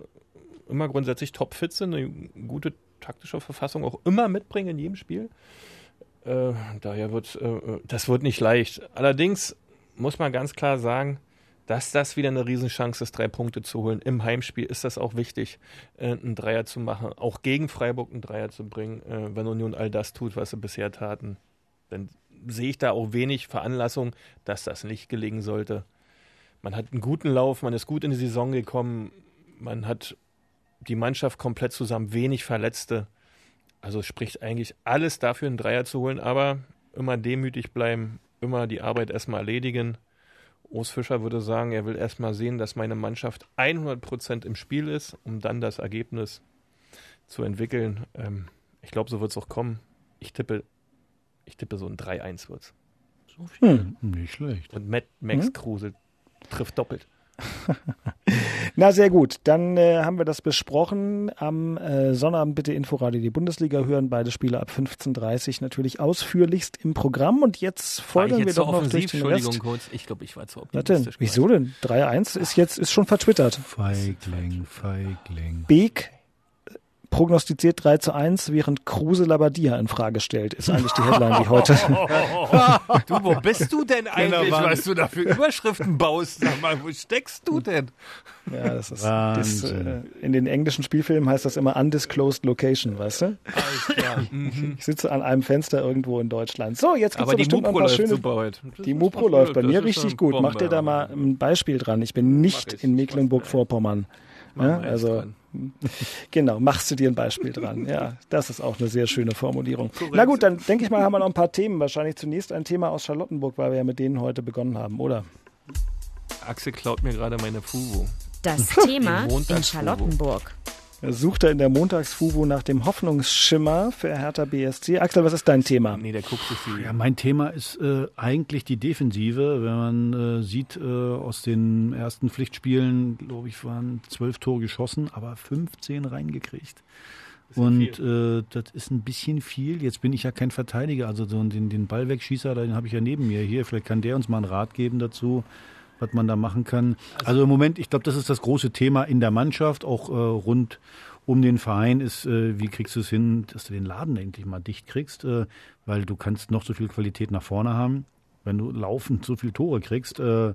immer grundsätzlich topfit sind, eine gute taktische Verfassung auch immer mitbringen in jedem Spiel. Äh, daher wird äh, das wird nicht leicht. Allerdings muss man ganz klar sagen, dass das wieder eine Riesenchance ist, drei Punkte zu holen. Im Heimspiel ist das auch wichtig, äh, einen Dreier zu machen, auch gegen Freiburg einen Dreier zu bringen, äh, wenn Union all das tut, was sie bisher taten. Dann sehe ich da auch wenig Veranlassung, dass das nicht gelingen sollte. Man hat einen guten Lauf, man ist gut in die Saison gekommen, man hat die Mannschaft komplett zusammen, wenig Verletzte. Also spricht eigentlich alles dafür, einen Dreier zu holen, aber immer demütig bleiben, immer die Arbeit erstmal erledigen. Urs Fischer würde sagen, er will erstmal sehen, dass meine Mannschaft 100% im Spiel ist, um dann das Ergebnis zu entwickeln. Ähm, ich glaube, so wird es auch kommen. Ich tippe, ich tippe so ein 3-1 wird's. So viel. Nicht schlecht. Und Matt, Max Hm? Kruse trifft doppelt. Na, sehr gut. Dann äh, haben wir das besprochen. Am äh, Sonnabend bitte Inforadio die Bundesliga hören. Beide Spiele ab 15.30 Uhr natürlich ausführlichst im Programm. Und jetzt folgen wir doch noch durch den Entschuldigung, Rest. kurz. Ich glaube, ich war zu optimistisch. Wieso denn? 3-1 ist jetzt ist schon vertwittert. Feigling, Feigling. Beek prognostiziert 3 zu 1, während Kruse Labadia in Frage stellt. Ist eigentlich die Headline, die heute. Du, wo bist du denn eigentlich, Wahnsinn. was du da für Überschriften baust? Sag mal, wo steckst du denn? Ja, das ist, das, äh, in den englischen Spielfilmen heißt das immer undisclosed location, weißt du? Mhm. Ich sitze an einem Fenster irgendwo in Deutschland. So, jetzt gibt's Aber die bestimmt Mupro ein paar läuft schöne super heute. Das Die Mupro läuft bei mir richtig gut. Mach Bombe. dir da mal ein Beispiel dran. Ich bin nicht ich. in Mecklenburg-Vorpommern. Ja, also genau, machst du dir ein Beispiel dran. Ja, das ist auch eine sehr schöne Formulierung. Na gut, dann denke ich mal, haben wir noch ein paar Themen. Wahrscheinlich zunächst ein Thema aus Charlottenburg, weil wir ja mit denen heute begonnen haben, oder? Axel klaut mir gerade meine Fuvo. Das Thema in. Charlottenburg. Er sucht er in der Montagsfuvo nach dem Hoffnungsschimmer für Hertha BSC. Axel, was ist dein Thema? Nee, der guckt sich die. Ja, mein Thema ist äh, eigentlich die Defensive. Wenn man äh, sieht, äh, aus den ersten Pflichtspielen, glaube ich, waren zwölf Tore geschossen, aber 15 reingekriegt. Und äh, das ist ein bisschen viel. Jetzt bin ich ja kein Verteidiger, also so den, den Ballwegschießer, den habe ich ja neben mir hier. Vielleicht kann der uns mal einen Rat geben dazu, was man da machen kann. Also im Moment, ich glaube, das ist das große Thema in der Mannschaft, auch äh, rund um den Verein ist, äh, wie kriegst du es hin, dass du den Laden endlich mal dicht kriegst, äh, weil du kannst noch so viel Qualität nach vorne haben. Wenn du laufend so viele Tore kriegst, äh,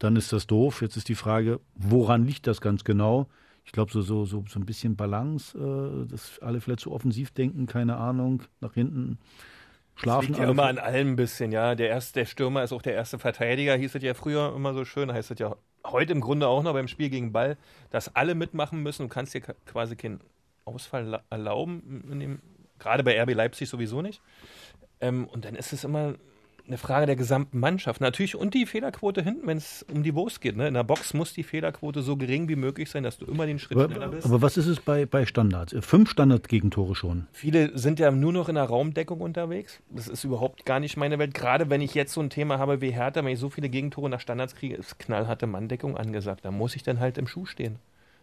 dann ist das doof. Jetzt ist die Frage, woran liegt das ganz genau? Ich glaube, so, so, so, so ein bisschen Balance, äh, dass alle vielleicht zu offensiv denken, keine Ahnung, nach hinten schlafen. Liegt ja immer an allem ein bisschen, ja. Der, erste, der Stürmer ist auch der erste Verteidiger, hieß es ja früher immer so schön, heißt es ja heute im Grunde auch noch beim Spiel gegen Ball, dass alle mitmachen müssen. Du kannst dir quasi keinen Ausfall la- erlauben, dem, gerade bei RB Leipzig sowieso nicht. Ähm, und dann ist es immer eine Frage der gesamten Mannschaft. Natürlich und die Fehlerquote hinten, wenn es um die Wurst geht. Ne? In der Box muss die Fehlerquote so gering wie möglich sein, dass du immer den Schritt schneller Aber, bist. aber was ist es bei, bei Standards? Fünf Standardgegentore schon. Viele sind ja nur noch in der Raumdeckung unterwegs. Das ist überhaupt gar nicht meine Welt. Gerade wenn ich jetzt so ein Thema habe wie Hertha, wenn ich so viele Gegentore nach Standards kriege, ist knallharte Manndeckung angesagt. Da muss ich dann halt im Schuh stehen.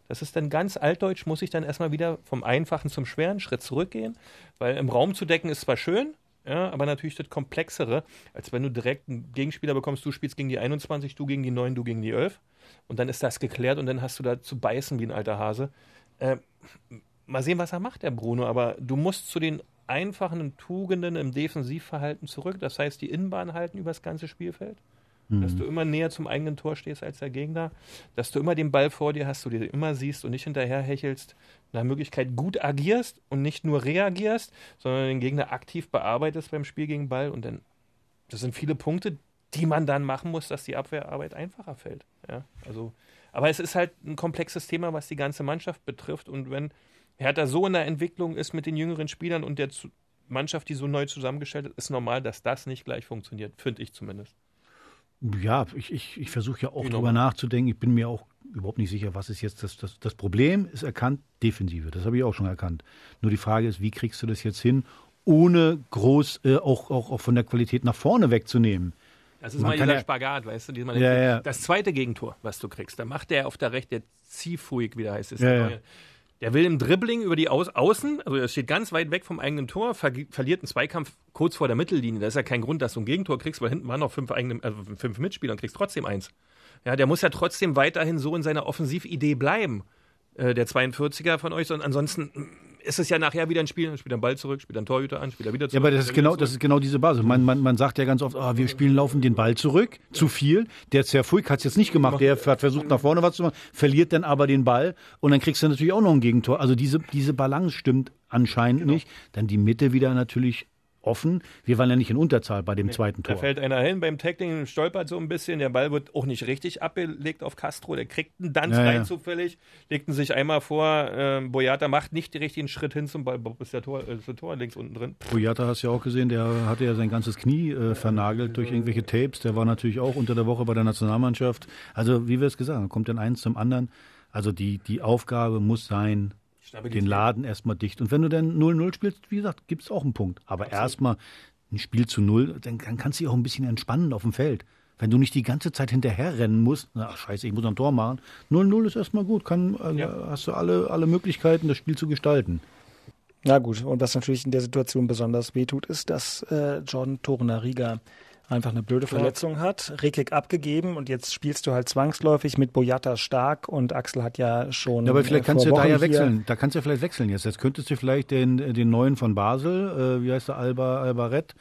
Das ist dann ganz altdeutsch, muss ich dann erstmal wieder vom einfachen zum schweren Schritt zurückgehen, weil im Raum zu decken ist zwar schön, ja, aber natürlich das Komplexere, als wenn du direkt einen Gegenspieler bekommst, du spielst gegen die 21, du gegen die 9, du gegen die 11 und dann ist das geklärt und dann hast du da zu beißen wie ein alter Hase. Äh, mal sehen, was er macht, der Bruno, aber du musst zu den einfachen Tugenden im Defensivverhalten zurück, das heißt die Innenbahn halten über das ganze Spielfeld. Dass du immer näher zum eigenen Tor stehst als der Gegner, dass du immer den Ball vor dir hast, du den immer siehst und nicht hinterher hechelst, nach Möglichkeit gut agierst und nicht nur reagierst, sondern den Gegner aktiv bearbeitest beim Spiel gegen Ball und dann, das sind viele Punkte, die man dann machen muss, dass die Abwehrarbeit einfacher fällt. Ja, also, aber es ist halt ein komplexes Thema, was die ganze Mannschaft betrifft und wenn Hertha so in der Entwicklung ist mit den jüngeren Spielern und der Mannschaft, die so neu zusammengestellt ist, ist normal, dass das nicht gleich funktioniert, finde ich zumindest. Ja, ich, ich, ich versuche ja auch Genau. drüber nachzudenken. Ich bin mir auch überhaupt nicht sicher, was ist jetzt das, das, das Problem. Ist erkannt, Defensive. Das habe ich auch schon erkannt. Nur die Frage ist, wie kriegst du das jetzt hin, ohne groß äh, auch, auch, auch von der Qualität nach vorne wegzunehmen? Das ist Man mal dieser ja- Spagat, weißt du? Ja, ja. Das zweite Gegentor, was du kriegst, da macht der auf der rechten, der Ziehfuig, wie der heißt es. Ja, der, ja. Der will im Dribbling über die Aus Außen, also er steht ganz weit weg vom eigenen Tor, ver verliert einen Zweikampf kurz vor der Mittellinie. Das ist ja kein Grund, dass du ein Gegentor kriegst, weil hinten waren noch fünf, eigene, also fünf Mitspieler und kriegst trotzdem eins. Ja, der muss ja trotzdem weiterhin so in seiner Offensividee bleiben, äh, der 42er von euch. Und ansonsten ist es ja nachher wieder ein Spiel, dann spielt er einen Ball zurück, spielt er einen Torhüter an, spielt er wieder Ja, zurück. aber das ist genau, das ist genau diese Basis. Man, man, man sagt ja ganz oft, ah, wir spielen laufen den Ball zurück, zu viel. Der Zerfuik hat es jetzt nicht gemacht. Der hat versucht, nach vorne was zu machen, verliert dann aber den Ball und dann kriegst du natürlich auch noch ein Gegentor. Also diese, diese Balance stimmt anscheinend Genau. nicht. Dann die Mitte wieder natürlich offen. Wir waren ja nicht in Unterzahl bei dem zweiten Da Tor. fällt einer hin beim Tackling, stolpert so ein bisschen, der Ball wird auch nicht richtig abgelegt auf Castro, der kriegt einen dann Ja, frei ja. zufällig, legt ihn sich einmal vor, ähm, Boyata macht nicht den richtigen Schritt hin zum Ball, ist der Tor, äh, ist der Tor links unten drin. Boyata hast du ja auch gesehen, der hatte ja sein ganzes Knie äh, vernagelt durch irgendwelche Tapes. Der war natürlich auch unter der Woche bei der Nationalmannschaft. Also, wie wir es gesagt haben, kommt dann eins zum anderen. Also, die, die Aufgabe muss sein, den Laden erstmal dicht. Und wenn du dann 0-0 spielst, wie gesagt, gibt es auch einen Punkt. Aber erstmal ein Spiel zu Null, dann, dann kannst du dich auch ein bisschen entspannen auf dem Feld. Wenn du nicht die ganze Zeit hinterher rennen musst, na, ach, scheiße, ich muss noch ein Tor machen. 0-0 ist erstmal gut, kann, äh, hast du alle, alle Möglichkeiten, das Spiel zu gestalten. Na gut, und was natürlich in der Situation besonders wehtut, ist, dass äh, Jordan Torunariga einfach eine blöde Verletzung hat, Rekik abgegeben und jetzt spielst du halt zwangsläufig mit Boyata stark und Axel hat ja schon. Ja, aber vielleicht äh, kannst du vor da ja Wochen wechseln. Da kannst du ja vielleicht wechseln jetzt. Jetzt könntest du vielleicht den, den neuen von Basel, äh, wie heißt der, Alba, Albaret,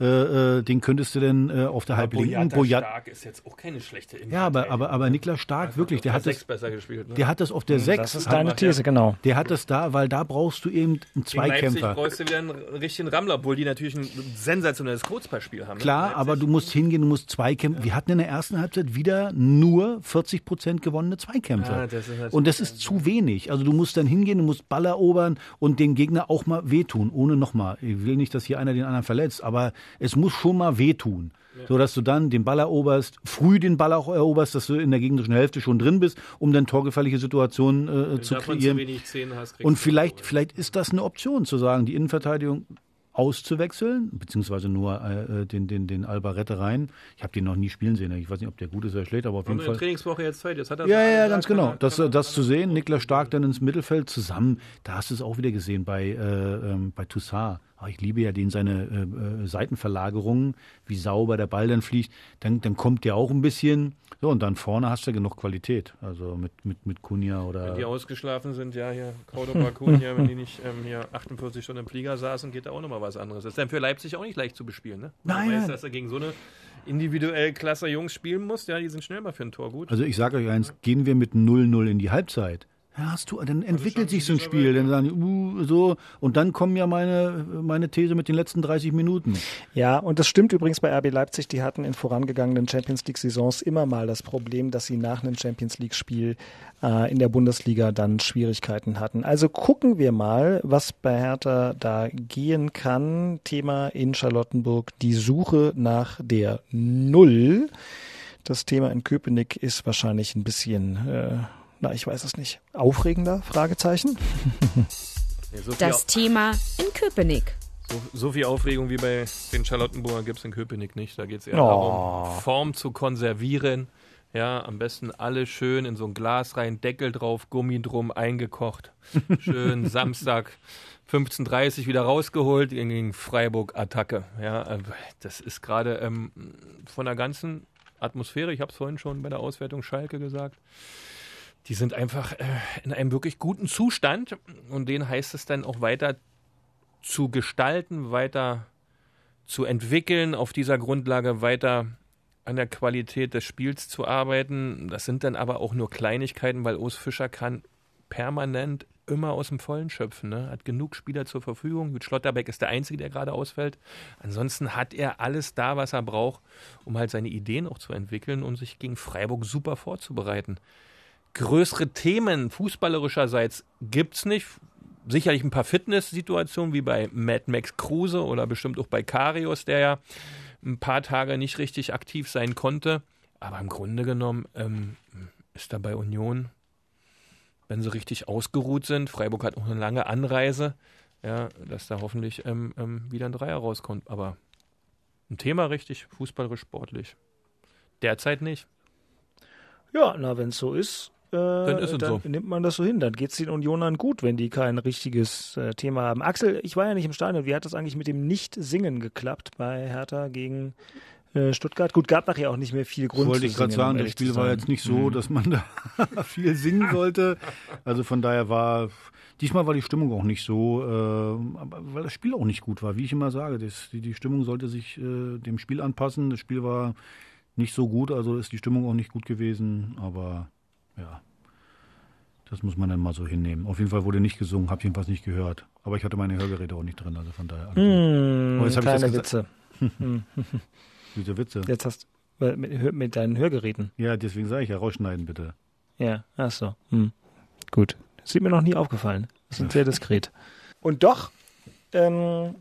äh, äh, den könntest du denn äh, auf der halblinken Boyat. Stark ist jetzt auch keine schlechte Ja, aber, aber, aber Niklas Stark, wirklich, der hat, das, gespielt. Ne? der hat das auf der Hm, 6. Das ist deine These, genau. Der hat das da, weil da brauchst du eben einen Zweikämpfer. brauchst du wieder einen richtigen Rammler, obwohl die natürlich ein sensationelles Kurzballspiel haben. ne? Klar, aber du musst hingehen, du musst Zweikämpfe. Wir hatten in der ersten Halbzeit wieder nur 40 Prozent gewonnene Zweikämpfe. Ja, das ist natürlich- und das ist zu wenig. Also du musst dann hingehen, du musst Ball erobern und dem Gegner auch mal wehtun, ohne nochmal. Ich will nicht, dass hier einer den anderen verletzt, aber es muss schon mal wehtun. So dass du dann den Ball eroberst, früh den Ball auch eroberst, dass du in der gegnerischen Hälfte schon drin bist, um dann torgefährliche Situationen äh, Wenn zu kreieren. zu hast, Und vielleicht, vielleicht ist das eine Option, zu sagen, die Innenverteidigung auszuwechseln, beziehungsweise nur äh, den, den, den Albarette rein. Ich habe den noch nie spielen sehen. Ich weiß nicht, ob der gut ist oder schlecht, aber auf Haben jeden Fall. Trainingswoche jetzt Zeit. Jetzt hat er Ja, ja, ganz genau. kann er- Das, kann das zu sehen, Niklas Stark dann ins Mittelfeld zusammen, da hast du es auch wieder gesehen bei, äh, ähm, bei Toussaint. Ah, Ich liebe ja den seine äh, äh, Seitenverlagerungen, wie sauber der Ball dann fliegt. Dann, dann kommt der auch ein bisschen. So, und dann vorne hast du genug Qualität. Also mit, mit, mit Kunja oder. Wenn die ausgeschlafen sind, ja, hier, Cordoba, Cunha, wenn die nicht ähm, hier 48 Stunden im Flieger saßen, geht da auch nochmal was anderes. Das ist dann für Leipzig auch nicht leicht zu bespielen, ne? Nein, du weißt, nein. dass er gegen so eine individuell klasse Jungs spielen muss, ja, die sind schnell mal für ein Tor gut. Also ich sage euch eins, gehen wir mit 0-0 in die Halbzeit, Ja, hast du, dann entwickelt sich so ein Spiel, dann sagen die, uh, so, und dann kommen ja meine, meine These mit den letzten 30 Minuten. Ja, und das stimmt übrigens bei RB Leipzig, die hatten in vorangegangenen Champions League Saisons immer mal das Problem, dass sie nach einem Champions League Spiel äh, in der Bundesliga dann Schwierigkeiten hatten. Also gucken wir mal, was bei Hertha da gehen kann. Thema in Charlottenburg, die Suche nach der Null. Das Thema in Köpenick ist wahrscheinlich ein bisschen äh, na, ich weiß es nicht. Aufregender? Fragezeichen. Das Thema in Köpenick. So, so, viel Aufregung wie bei den Charlottenburger gibt es in Köpenick nicht. Da geht es eher oh. darum, Form zu konservieren. Ja, am besten alle schön in so ein Glas rein, Deckel drauf, Gummi drum, eingekocht. Schön Samstag 15.30 wieder rausgeholt gegen Freiburg Attacke. Ja, äh, das ist gerade ähm, von der ganzen Atmosphäre, ich habe es vorhin schon bei der Auswertung Schalke gesagt, die sind einfach äh, in einem wirklich guten Zustand und den heißt es dann auch weiter zu gestalten, weiter zu entwickeln, auf dieser Grundlage weiter an der Qualität des Spiels zu arbeiten. Das sind dann aber auch nur Kleinigkeiten, weil Urs Fischer kann permanent immer aus dem Vollen schöpfen. Ne? Hat genug Spieler zur Verfügung. Mit Schlotterbeck ist der Einzige, der gerade ausfällt. Ansonsten hat er alles da, was er braucht, um halt seine Ideen auch zu entwickeln und sich gegen Freiburg super vorzubereiten größere Themen fußballerischerseits gibt es nicht. Sicherlich ein paar Fitnesssituationen wie bei Mad Max Kruse oder bestimmt auch bei Karius, der ja ein paar Tage nicht richtig aktiv sein konnte. Aber im Grunde genommen ähm, ist da bei Union, wenn sie richtig ausgeruht sind, Freiburg hat auch eine lange Anreise, ja, dass da hoffentlich ähm, ähm, wieder ein Dreier rauskommt. Aber ein Thema richtig, fußballerisch, sportlich. Derzeit nicht. Ja, na, wenn es so ist, äh, dann, ist dann so. nimmt man das so hin. Dann geht es den Unionern gut, wenn die kein richtiges äh, Thema haben. Axel, ich war ja nicht im Stadion. Wie hat das eigentlich mit dem Nicht-Singen geklappt bei Hertha gegen äh, Stuttgart? Gut, gab nachher auch nicht mehr viel Grund Wollte ich gerade sagen, um das Spiel war jetzt nicht so, mhm. dass man da viel singen sollte. Also von daher war Diesmal war die Stimmung auch nicht so, äh, weil das Spiel auch nicht gut war. Wie ich immer sage, das, die, die, Stimmung sollte sich äh, dem Spiel anpassen. Das Spiel war nicht so gut, also ist die Stimmung auch nicht gut gewesen. Aber ja, das muss man dann mal so hinnehmen. Auf jeden Fall wurde nicht gesungen, habe jedenfalls nicht gehört. Aber ich hatte meine Hörgeräte auch nicht drin, also von daher. Mmh, jetzt kleine ich Witze. Diese Witze. Jetzt hast du mit, mit, deinen Hörgeräten. Ja, deswegen sage ich ja, rausschneiden bitte. Ja, ach so. Hm. Gut. Das ist mir noch nie aufgefallen. Das ist sehr diskret. Und doch ähm,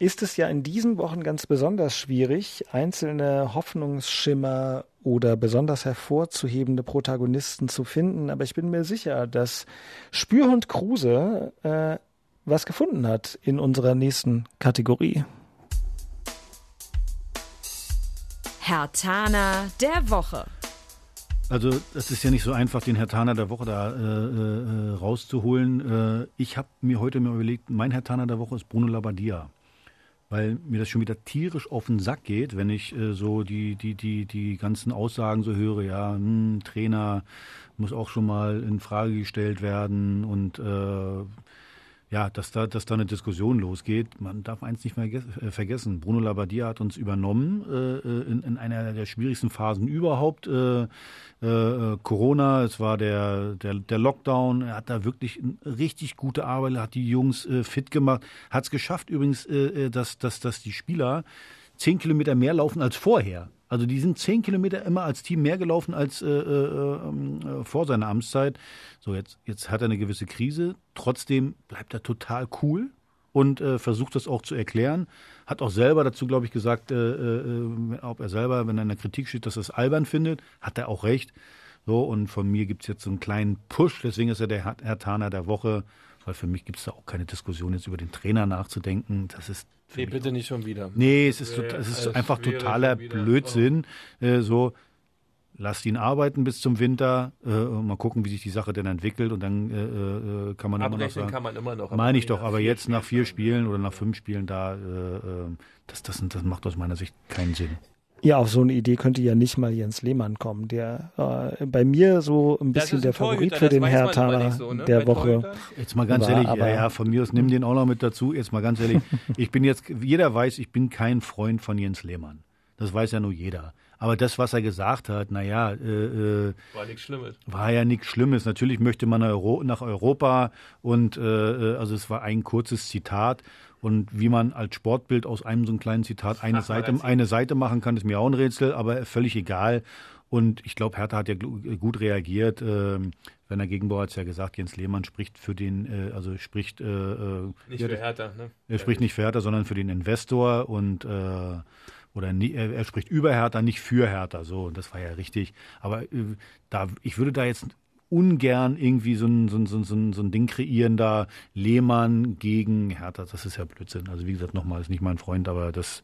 ist es ja in diesen Wochen ganz besonders schwierig, einzelne Hoffnungsschimmer oder besonders hervorzuhebende Protagonisten zu finden. Aber ich bin mir sicher, dass Spürhund Kruse äh, was gefunden hat in unserer nächsten Kategorie. Herr Tana der Woche. Also es ist ja nicht so einfach, den Herr Tana der Woche da äh, äh, rauszuholen. Äh, ich habe mir heute mal überlegt, mein Herr Tana der Woche ist Bruno Labbadia weil mir das schon wieder tierisch auf den Sack geht, wenn ich äh, so die, die, die, die ganzen Aussagen so höre, ja, hm, Trainer muss auch schon mal in Frage gestellt werden und äh, ja, dass da, dass da eine Diskussion losgeht. Man darf eins nicht mehr äh, vergessen. Bruno Labbadia hat uns übernommen äh, äh, in, in einer der schwierigsten Phasen überhaupt. Äh, äh, Corona, es war der, der, der Lockdown. Er hat da wirklich richtig gute Arbeit, hat die Jungs äh, fit gemacht. Hat es geschafft übrigens, äh, dass, dass, dass die Spieler zehn Kilometer mehr laufen als vorher. Also die sind zehn Kilometer immer als Team mehr gelaufen als äh, äh, äh, vor seiner Amtszeit. So, jetzt, jetzt hat er eine gewisse Krise. Trotzdem bleibt er total cool und äh, versucht das auch zu erklären. Hat auch selber dazu, glaube ich, gesagt, äh, äh, ob er selber, wenn er in der Kritik steht, dass er es albern findet, hat er auch recht. So, und von mir gibt es jetzt so einen kleinen Push, deswegen ist er der Herr Taner der Woche, weil für mich gibt es da auch keine Diskussion, jetzt über den Trainer nachzudenken. Das ist Nee, bitte nicht schon wieder. Nee, es ist, es ist einfach totaler Blödsinn. Äh, so, lasst ihn arbeiten bis zum Winter, äh, mal gucken, wie sich die Sache denn entwickelt und dann äh, äh kann man Abrechnen immer noch sagen. kann man immer noch. Meine ich doch, aber jetzt nach vier Spielen oder nach fünf Spielen da, äh, äh, das, das, das macht aus meiner Sicht keinen Sinn. Ja, auf so eine Idee könnte ja nicht mal Jens Lehmann kommen, der äh, bei mir so ein bisschen ein der Favorit für den Hertha so, ne? der Woche. Jetzt mal ganz war, ehrlich, ja, ja, von mir aus nimm den auch noch mit dazu. Jetzt mal ganz ehrlich, ich bin jetzt, jeder weiß, ich bin kein Freund von Jens Lehmann. Das weiß ja nur jeder. Aber das, was er gesagt hat, naja, äh, äh, War nichts Schlimmes. war ja nichts Schlimmes. Natürlich möchte man Euro nach Europa und äh, äh, also es war ein kurzes Zitat. Und wie man als Sportbild aus einem so einem kleinen Zitat eine Seite, eine Seite machen kann, ist mir auch ein Rätsel, aber völlig egal. Und ich glaube, Hertha hat ja glu- gut reagiert. Ähm, Werner Gegenbauer hat es ja gesagt, Jens Lehmann spricht für den, äh, also spricht äh, äh, Nicht ja, für Hertha, ne? er spricht nicht für Hertha, sondern für den Investor und äh, oder nie, er, spricht über Hertha, nicht für Hertha. So, und das war ja richtig. Aber äh, da, ich würde da jetzt ungern irgendwie so ein, so, ein, so, ein, so, ein, so ein Ding kreieren, da Lehmann gegen Hertha. Das ist ja Blödsinn. Also wie gesagt, nochmal, ist nicht mein Freund, aber das,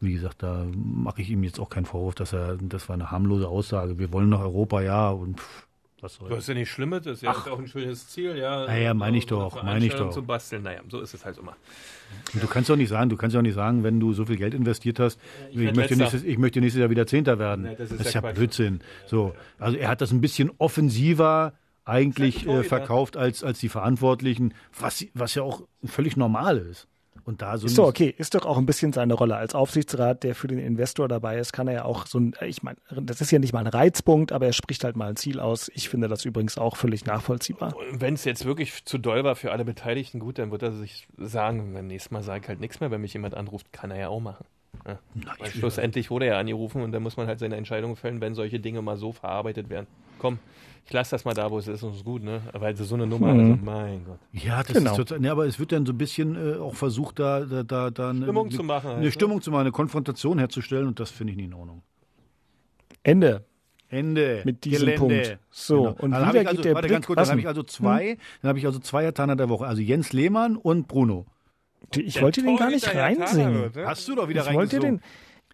wie gesagt, da mache ich ihm jetzt auch keinen Vorwurf, dass er, das war eine harmlose Aussage. Wir wollen nach Europa, ja, und pff, was soll Du hast ja nicht Schlimmes, das ist ja auch ein schönes Ziel, ja. Naja, meine ich doch, meine ich doch. zu basteln, naja, so ist es halt immer. Und Du kannst doch nicht sagen, du kannst doch nicht sagen, wenn du so viel Geld investiert hast, ich, werd möchte, nächstes, ich möchte nächstes Jahr wieder Zehnter werden. Nee, das ist das ist ja ja Quatsch. Blödsinn. So, also er hat das ein bisschen offensiver eigentlich Ist halt äh, verkauft als, als die Verantwortlichen, was, was ja auch völlig normal ist. Und da so, Ist doch okay, ist doch auch ein bisschen seine Rolle. Als Aufsichtsrat, der für den Investor dabei ist, kann er ja auch so ein, ich meine, das ist ja nicht mal ein Reizpunkt, aber er spricht halt mal ein Ziel aus. Ich finde das übrigens auch völlig nachvollziehbar. Wenn es jetzt wirklich zu doll war für alle Beteiligten, gut, dann wird er sich sagen, beim nächsten Mal sage ich halt nichts mehr, wenn mich jemand anruft, kann er ja auch machen. Ja. Weil schlussendlich wurde er angerufen und dann muss man halt seine Entscheidung fällen, wenn solche Dinge mal so verarbeitet werden. Komm, ich lasse das mal da, wo es ist und es ist gut, ne? Aber also so eine Nummer, Mhm. also mein Gott. Ja, das Genau. ist total, ne, aber es wird dann so ein bisschen äh, auch versucht, da, da, da, da eine, Stimmung eine, zu machen halt, eine ne? Stimmung zu machen, eine Konfrontation herzustellen und das finde ich nicht in Ordnung. Ende. Ende. Mit diesem Gelände. Punkt. So, und dann wieder ich also, geht der warte, Blick- ganz kurz, was dann habe ich denn? also zwei, dann habe ich also zwei Hertaner der Woche, also Jens Lehmann und Bruno. Ich wollte den gar nicht reinsingen. ne? Hast du doch wieder Ich den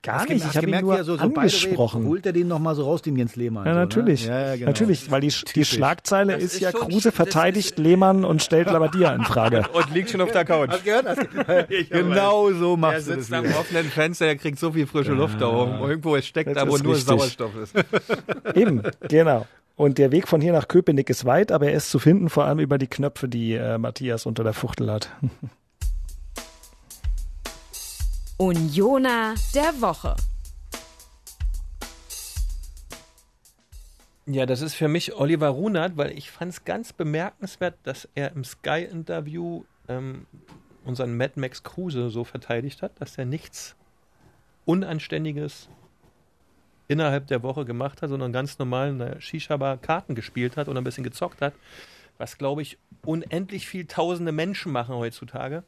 gar Hast nicht. Ich habe ihn nur er so, so angesprochen. Holt er den nochmal so raus, den Jens Lehmann. Ja, so, natürlich. Ne? Ja, ja, genau. Natürlich, weil die, die. Schlagzeile Das ist, ist ja, schon- Kruse verteidigt ist- Lehmann und stellt Labadia in Frage. Und liegt schon auf der Couch. Hast du gehört? Hast du- genau so Er machst du das sitzt am offenen Fenster, er kriegt so viel frische Luft da oben. Irgendwo es steckt da, wo nur richtig. Sauerstoff ist. Eben, genau. Und der Weg von hier nach Köpenick ist weit, aber er ist zu finden, vor allem über die Knöpfe, die äh, Matthias unter der Fuchtel hat. Unioner der Woche. Ja, das ist für mich Oliver Runert, weil ich fand es ganz bemerkenswert, dass er im Sky-Interview ähm, unseren Mad Max Kruse so verteidigt hat, dass er nichts Unanständiges innerhalb der Woche gemacht hat, sondern ganz normal in der Shisha-Bar Karten gespielt hat und ein bisschen gezockt hat, was, glaube ich, unendlich viel tausende Menschen machen heutzutage.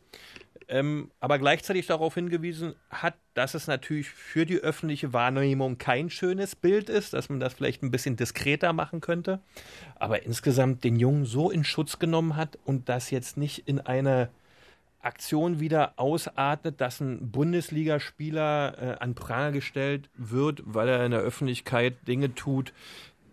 Ähm, aber gleichzeitig darauf hingewiesen hat, dass es natürlich für die öffentliche Wahrnehmung kein schönes Bild ist, dass man das vielleicht ein bisschen diskreter machen könnte, aber insgesamt den Jungen so in Schutz genommen hat und das jetzt nicht in eine Aktion wieder ausartet, dass ein Bundesligaspieler äh, an Pranger gestellt wird, weil er in der Öffentlichkeit Dinge tut,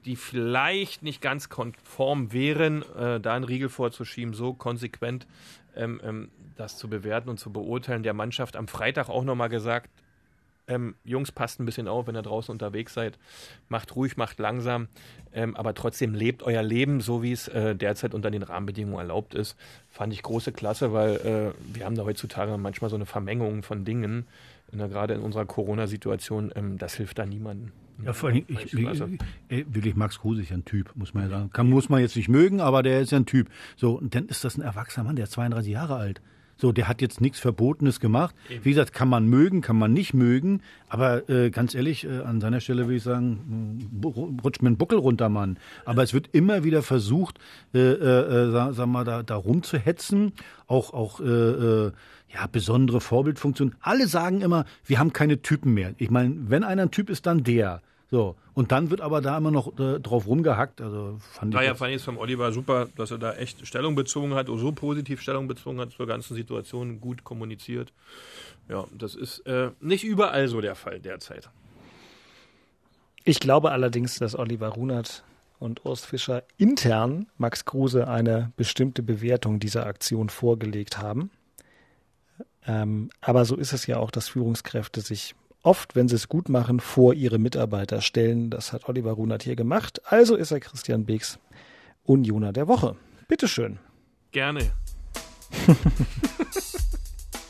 die vielleicht nicht ganz konform wären, äh, da einen Riegel vorzuschieben, so konsequent ähm, ähm, das zu bewerten und zu beurteilen. Der Mannschaft am Freitag auch nochmal gesagt, ähm, Jungs, passt ein bisschen auf, wenn ihr draußen unterwegs seid. Macht ruhig, macht langsam, ähm, aber trotzdem lebt euer Leben, so wie es äh, derzeit unter den Rahmenbedingungen erlaubt ist. Fand ich große Klasse, weil äh, wir haben da heutzutage manchmal so eine Vermengung von Dingen, in der, gerade in unserer Corona-Situation. Ähm, das hilft da niemandem. Ja, vor allem, ich, ich, klasse. ich, wirklich, Max Kruse ist ja ein Typ, muss man ja sagen. Kann, muss man jetzt nicht mögen, aber der ist ja ein Typ. So, und dann ist das ein erwachsener Mann, der ist 32 Jahre alt. So, der hat jetzt nichts Verbotenes gemacht. Wie gesagt, kann man mögen, kann man nicht mögen. Aber äh, ganz ehrlich, äh, an seiner Stelle würde ich sagen, bu- rutscht mir einen Buckel runter, Mann. Aber es wird immer wieder versucht, äh, äh, sag, sag mal, da, da rumzuhetzen. Auch, auch äh, äh, ja, besondere Vorbildfunktion. Alle sagen immer, wir haben keine Typen mehr. Ich meine, wenn einer ein Typ ist, dann der. So. Und dann wird aber da immer noch äh, drauf rumgehackt. Also fand ich. Daher jetzt- fand ich es vom Oliver super, dass er da echt Stellung bezogen hat, oder so positiv Stellung bezogen hat zur ganzen Situation, gut kommuniziert. Ja, das ist äh, nicht überall so der Fall derzeit. Ich glaube allerdings, dass Oliver Runert und Urs Fischer intern Max Kruse eine bestimmte Bewertung dieser Aktion vorgelegt haben. Ähm, aber so ist es ja auch, dass Führungskräfte sich oft, wenn sie es gut machen, vor ihre Mitarbeiter stellen. Das hat Oliver Runert hier gemacht. Also ist er Christian Beeks Unioner der Woche. Bitteschön. Gerne.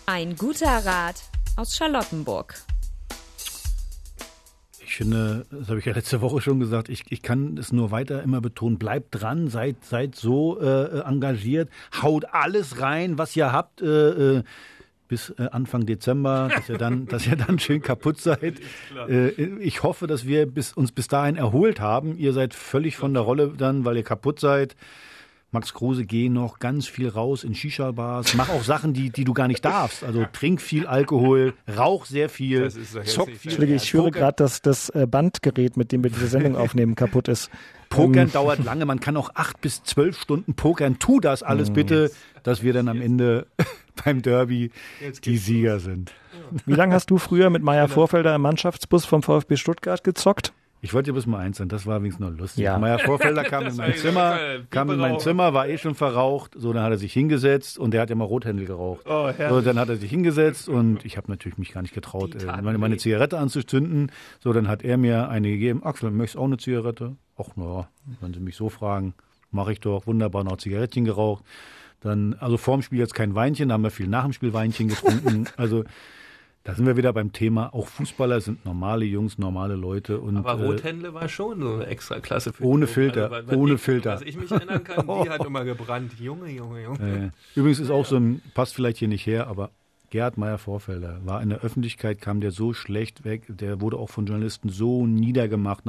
Ein guter Rat aus Charlottenburg. Ich finde, das habe ich ja letzte Woche schon gesagt, ich, ich kann es nur weiter immer betonen, bleibt dran, seid, seid so äh, engagiert, haut alles rein, was ihr habt. Äh, äh, bis äh, Anfang Dezember, dass ihr dann, dass ihr dann schön kaputt seid. Äh, ich hoffe, dass wir bis, uns bis dahin erholt haben. Ihr seid völlig von der Rolle dann, weil ihr kaputt seid. Max Kruse, geh noch ganz viel raus in Shisha-Bars. Mach auch Sachen, die, die du gar nicht darfst. Also trink viel Alkohol, rauch sehr viel, zock viel. Entschuldige, ich höre gerade, dass das äh, Bandgerät, mit dem wir diese Sendung aufnehmen, kaputt ist. Pokern Ähm, dauert lange. Man kann auch acht bis zwölf Stunden pokern. Tu das alles bitte, dass wir dann am Ende beim Derby die Sieger sind. Wie lange hast du früher mit Meier Vorfelder im Mannschaftsbus vom VfB Stuttgart gezockt? Ich wollte dir bloß mal eins sagen, das war wenigstens noch lustig. Ja. Meier Vorfelder kam in mein Zimmer, kam in mein. Zimmer, war eh schon verraucht. So, dann hat er sich hingesetzt und der hat ja mal Rothändel geraucht. Oh, so, dann hat er sich hingesetzt und ich habe natürlich mich gar nicht getraut, äh, meine, meine Zigarette anzuzünden. So, dann hat er mir eine gegeben. Axel, möchtest du auch eine Zigarette? Ach, na, wenn Sie mich so fragen, mache ich doch. Wunderbar, noch Zigarettchen geraucht. Dann, also vorm Spiel jetzt kein Weinchen, da haben wir viel nach dem Spiel Weinchen getrunken. also, da sind wir wieder beim Thema, auch Fußballer sind normale Jungs, normale Leute. Und, Aber äh, Rothändle war schon so eine extra Klasse für Ohne. Filter, Also, was ohne ich, Filter. Was ich mich erinnern kann, die hat immer gebrannt. Junge, Junge, Junge. Äh, übrigens ist auch so ein, passt vielleicht hier nicht her, aber Gerhard Meyer Vorfelder war in der Öffentlichkeit, kam der so schlecht weg, der wurde auch von Journalisten so niedergemacht,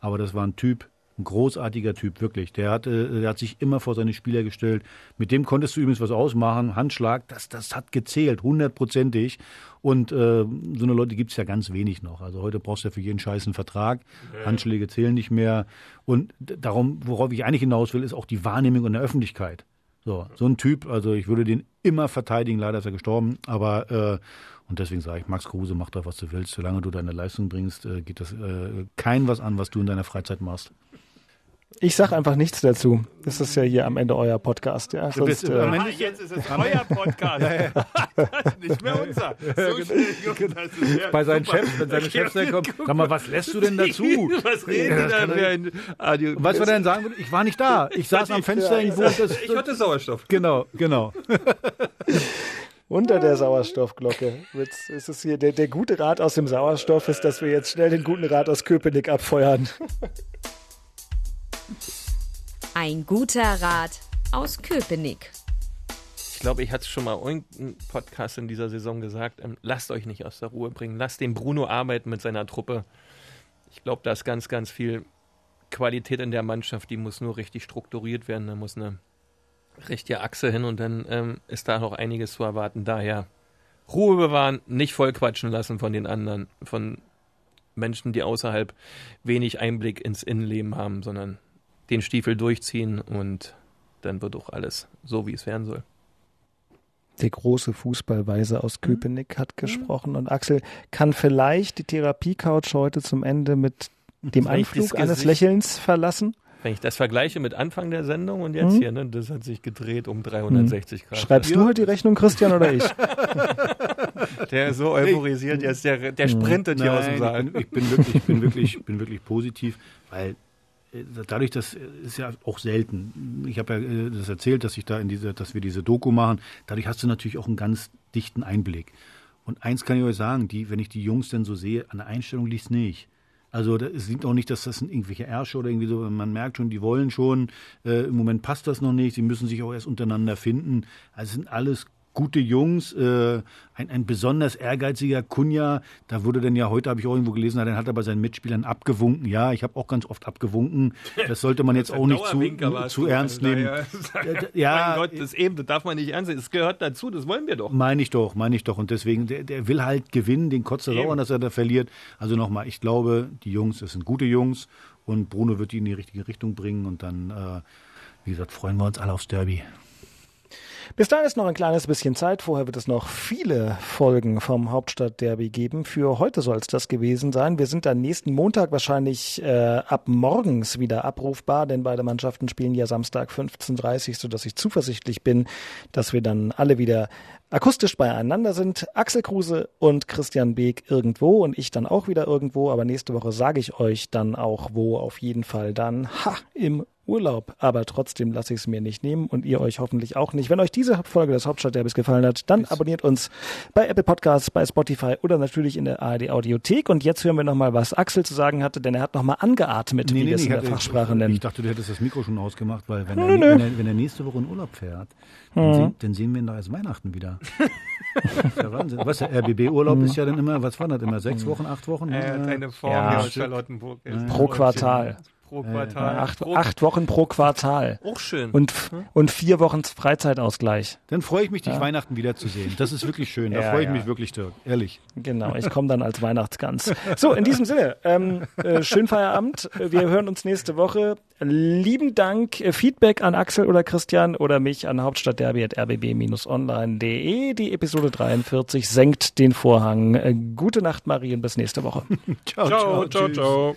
aber das war ein Typ, ein großartiger Typ, wirklich. Der hat, äh, der hat sich immer vor seine Spieler gestellt. Mit dem konntest du übrigens was ausmachen, Handschlag, das, das hat gezählt, hundertprozentig. Und äh, so eine Leute gibt es ja ganz wenig noch. Also heute brauchst du ja für jeden Scheiß einen Vertrag. Handschläge zählen nicht mehr. Und darum, worauf ich eigentlich hinaus will, ist auch die Wahrnehmung in der Öffentlichkeit. So, so ein Typ, also ich würde den immer verteidigen, leider ist er gestorben, aber äh, und deswegen sage ich, Max Kruse, mach doch, was du willst. Solange du deine Leistung bringst, äh, geht das äh, kein was an, was du in deiner Freizeit machst. Ich sage einfach nichts dazu. Das ist ja hier am Ende euer Podcast. Ja? Sonst, bist- äh, am Ende- Ah, jetzt ist es euer Podcast. Das ist nicht mehr unser. So schnell, das ist ja Bei seinen super. Chefs, wenn seine Chefs dann kommen, sag mal, was lässt du denn dazu? Was reden Ja, da? ein- Ah, Was wir denn sagen würden, ich war nicht da. Ich saß am Fenster und Das, Ich hatte Sauerstoff. genau, genau. Unter der Sauerstoffglocke. Jetzt ist es hier der, der gute Rat aus dem Sauerstoff ist, dass wir jetzt schnell den guten Rat aus Köpenick abfeuern. Ein guter Rat aus Köpenick. Ich glaube, ich hatte es schon mal irgendein Podcast in dieser Saison gesagt. Ähm, lasst euch nicht aus der Ruhe bringen. Lasst den Bruno arbeiten mit seiner Truppe. Ich glaube, da ist ganz, ganz viel Qualität in der Mannschaft. Die muss nur richtig strukturiert werden. Da muss eine richtige Achse hin und dann ähm, ist da noch einiges zu erwarten. Daher Ruhe bewahren, nicht voll quatschen lassen von den anderen, von Menschen, die außerhalb wenig Einblick ins Innenleben haben, sondern den Stiefel durchziehen und dann wird auch alles so, wie es werden soll. Der große Fußballweise aus Köpenick hat gesprochen und Axel kann vielleicht die Therapiecouch heute zum Ende mit dem Vielleicht Anflug eines Lächelns verlassen. Wenn ich das vergleiche mit Anfang der Sendung und jetzt Mhm. hier, ne, das hat sich gedreht um 360 Grad. Schreibst du heute die Rechnung, Christian, oder ich? Der ist so euphorisiert jetzt, der, der sprintet hier aus dem Saal. Nein, ich bin, ich bin wirklich, ich bin wirklich, bin wirklich positiv, weil dadurch, das ist ja auch selten. Ich habe ja äh, das erzählt, dass ich da in dieser, dass wir diese Doku machen. Dadurch hast du natürlich auch einen ganz dichten Einblick. Und eins kann ich euch sagen, die, wenn ich die Jungs dann so sehe, an der Einstellung liegt es nicht. Also es sieht auch nicht, dass das sind irgendwelche Ärsche oder irgendwie so. Man merkt schon, die wollen schon. Äh, Im Moment passt das noch nicht. Sie müssen sich auch erst untereinander finden. Also es sind alles gute Jungs. Äh, ein, ein besonders ehrgeiziger Kunja. Da wurde dann ja heute, habe ich auch irgendwo gelesen, dann hat er bei seinen Mitspielern abgewunken. Ja, ich habe auch ganz oft abgewunken. Das sollte man jetzt auch nicht zu, zu ernst nehmen. naja, Ja, mein Gott, das eben, das darf man nicht ernst nehmen. Das gehört dazu, das wollen wir doch. Meine ich doch, meine ich doch. Und deswegen, der, der will halt gewinnen, den kotzt er sauer, dass er da verliert. Also nochmal, ich glaube, die Jungs, das sind gute Jungs und Bruno wird die in die richtige Richtung bringen und dann, äh, wie gesagt, freuen wir uns alle aufs Derby. Bis dahin ist noch ein kleines bisschen Zeit. Vorher wird es noch viele Folgen vom Hauptstadtderby geben. Für heute soll es das gewesen sein. Wir sind dann nächsten Montag wahrscheinlich äh, ab morgens wieder abrufbar, denn beide Mannschaften spielen ja Samstag 15.30 Uhr, sodass ich zuversichtlich bin, dass wir dann alle wieder akustisch beieinander sind. Axel Kruse und Christian Beek irgendwo und ich dann auch wieder irgendwo. Aber nächste Woche sage ich euch dann auch wo. Auf jeden Fall dann ha, im Urlaub, aber trotzdem lasse ich es mir nicht nehmen und ihr euch hoffentlich auch nicht. Wenn euch diese Folge des Hauptstadtderbys gefallen hat, dann abonniert uns bei Apple Podcasts, bei Spotify oder natürlich in der ARD Audiothek. Und jetzt hören wir nochmal, was Axel zu sagen hatte, denn er hat nochmal angeatmet, wie wir es in der hatte- Fachsprache ich, nennen. Ich dachte, du hättest das Mikro schon ausgemacht, weil wenn, er, wenn, er, wenn er nächste Woche in Urlaub fährt, dann, Mhm. sehen, dann sehen wir ihn da erst Weihnachten wieder. das ist ja Wahnsinn. Was, der RBB-Urlaub Mhm. ist ja dann immer, was war das immer, sechs Wochen, acht Wochen? Er hat Äh, eine Form Ja. Charlottenburg. ist. Pro Quartal. Pro Quartal. Acht, pro, acht Wochen pro Quartal. Auch schön. Und, und vier Wochen Freizeitausgleich. Dann freue ich mich, dich Ja. Weihnachten wiederzusehen. Das ist wirklich schön. Da Ja, freue ich ja. mich wirklich, Dirk. Ehrlich. Genau, ich komme dann als Weihnachtsgans. So, in diesem Sinne, ähm, äh, schönen Feierabend. Wir hören uns nächste Woche. Lieben Dank. Äh, Feedback an Axel oder Christian oder mich an hauptstadtderby.rbb-online.de. Die Episode 43 senkt den Vorhang. Äh, Gute Nacht, Marie, und bis nächste Woche. Ciao, ciao, ciao, ciao.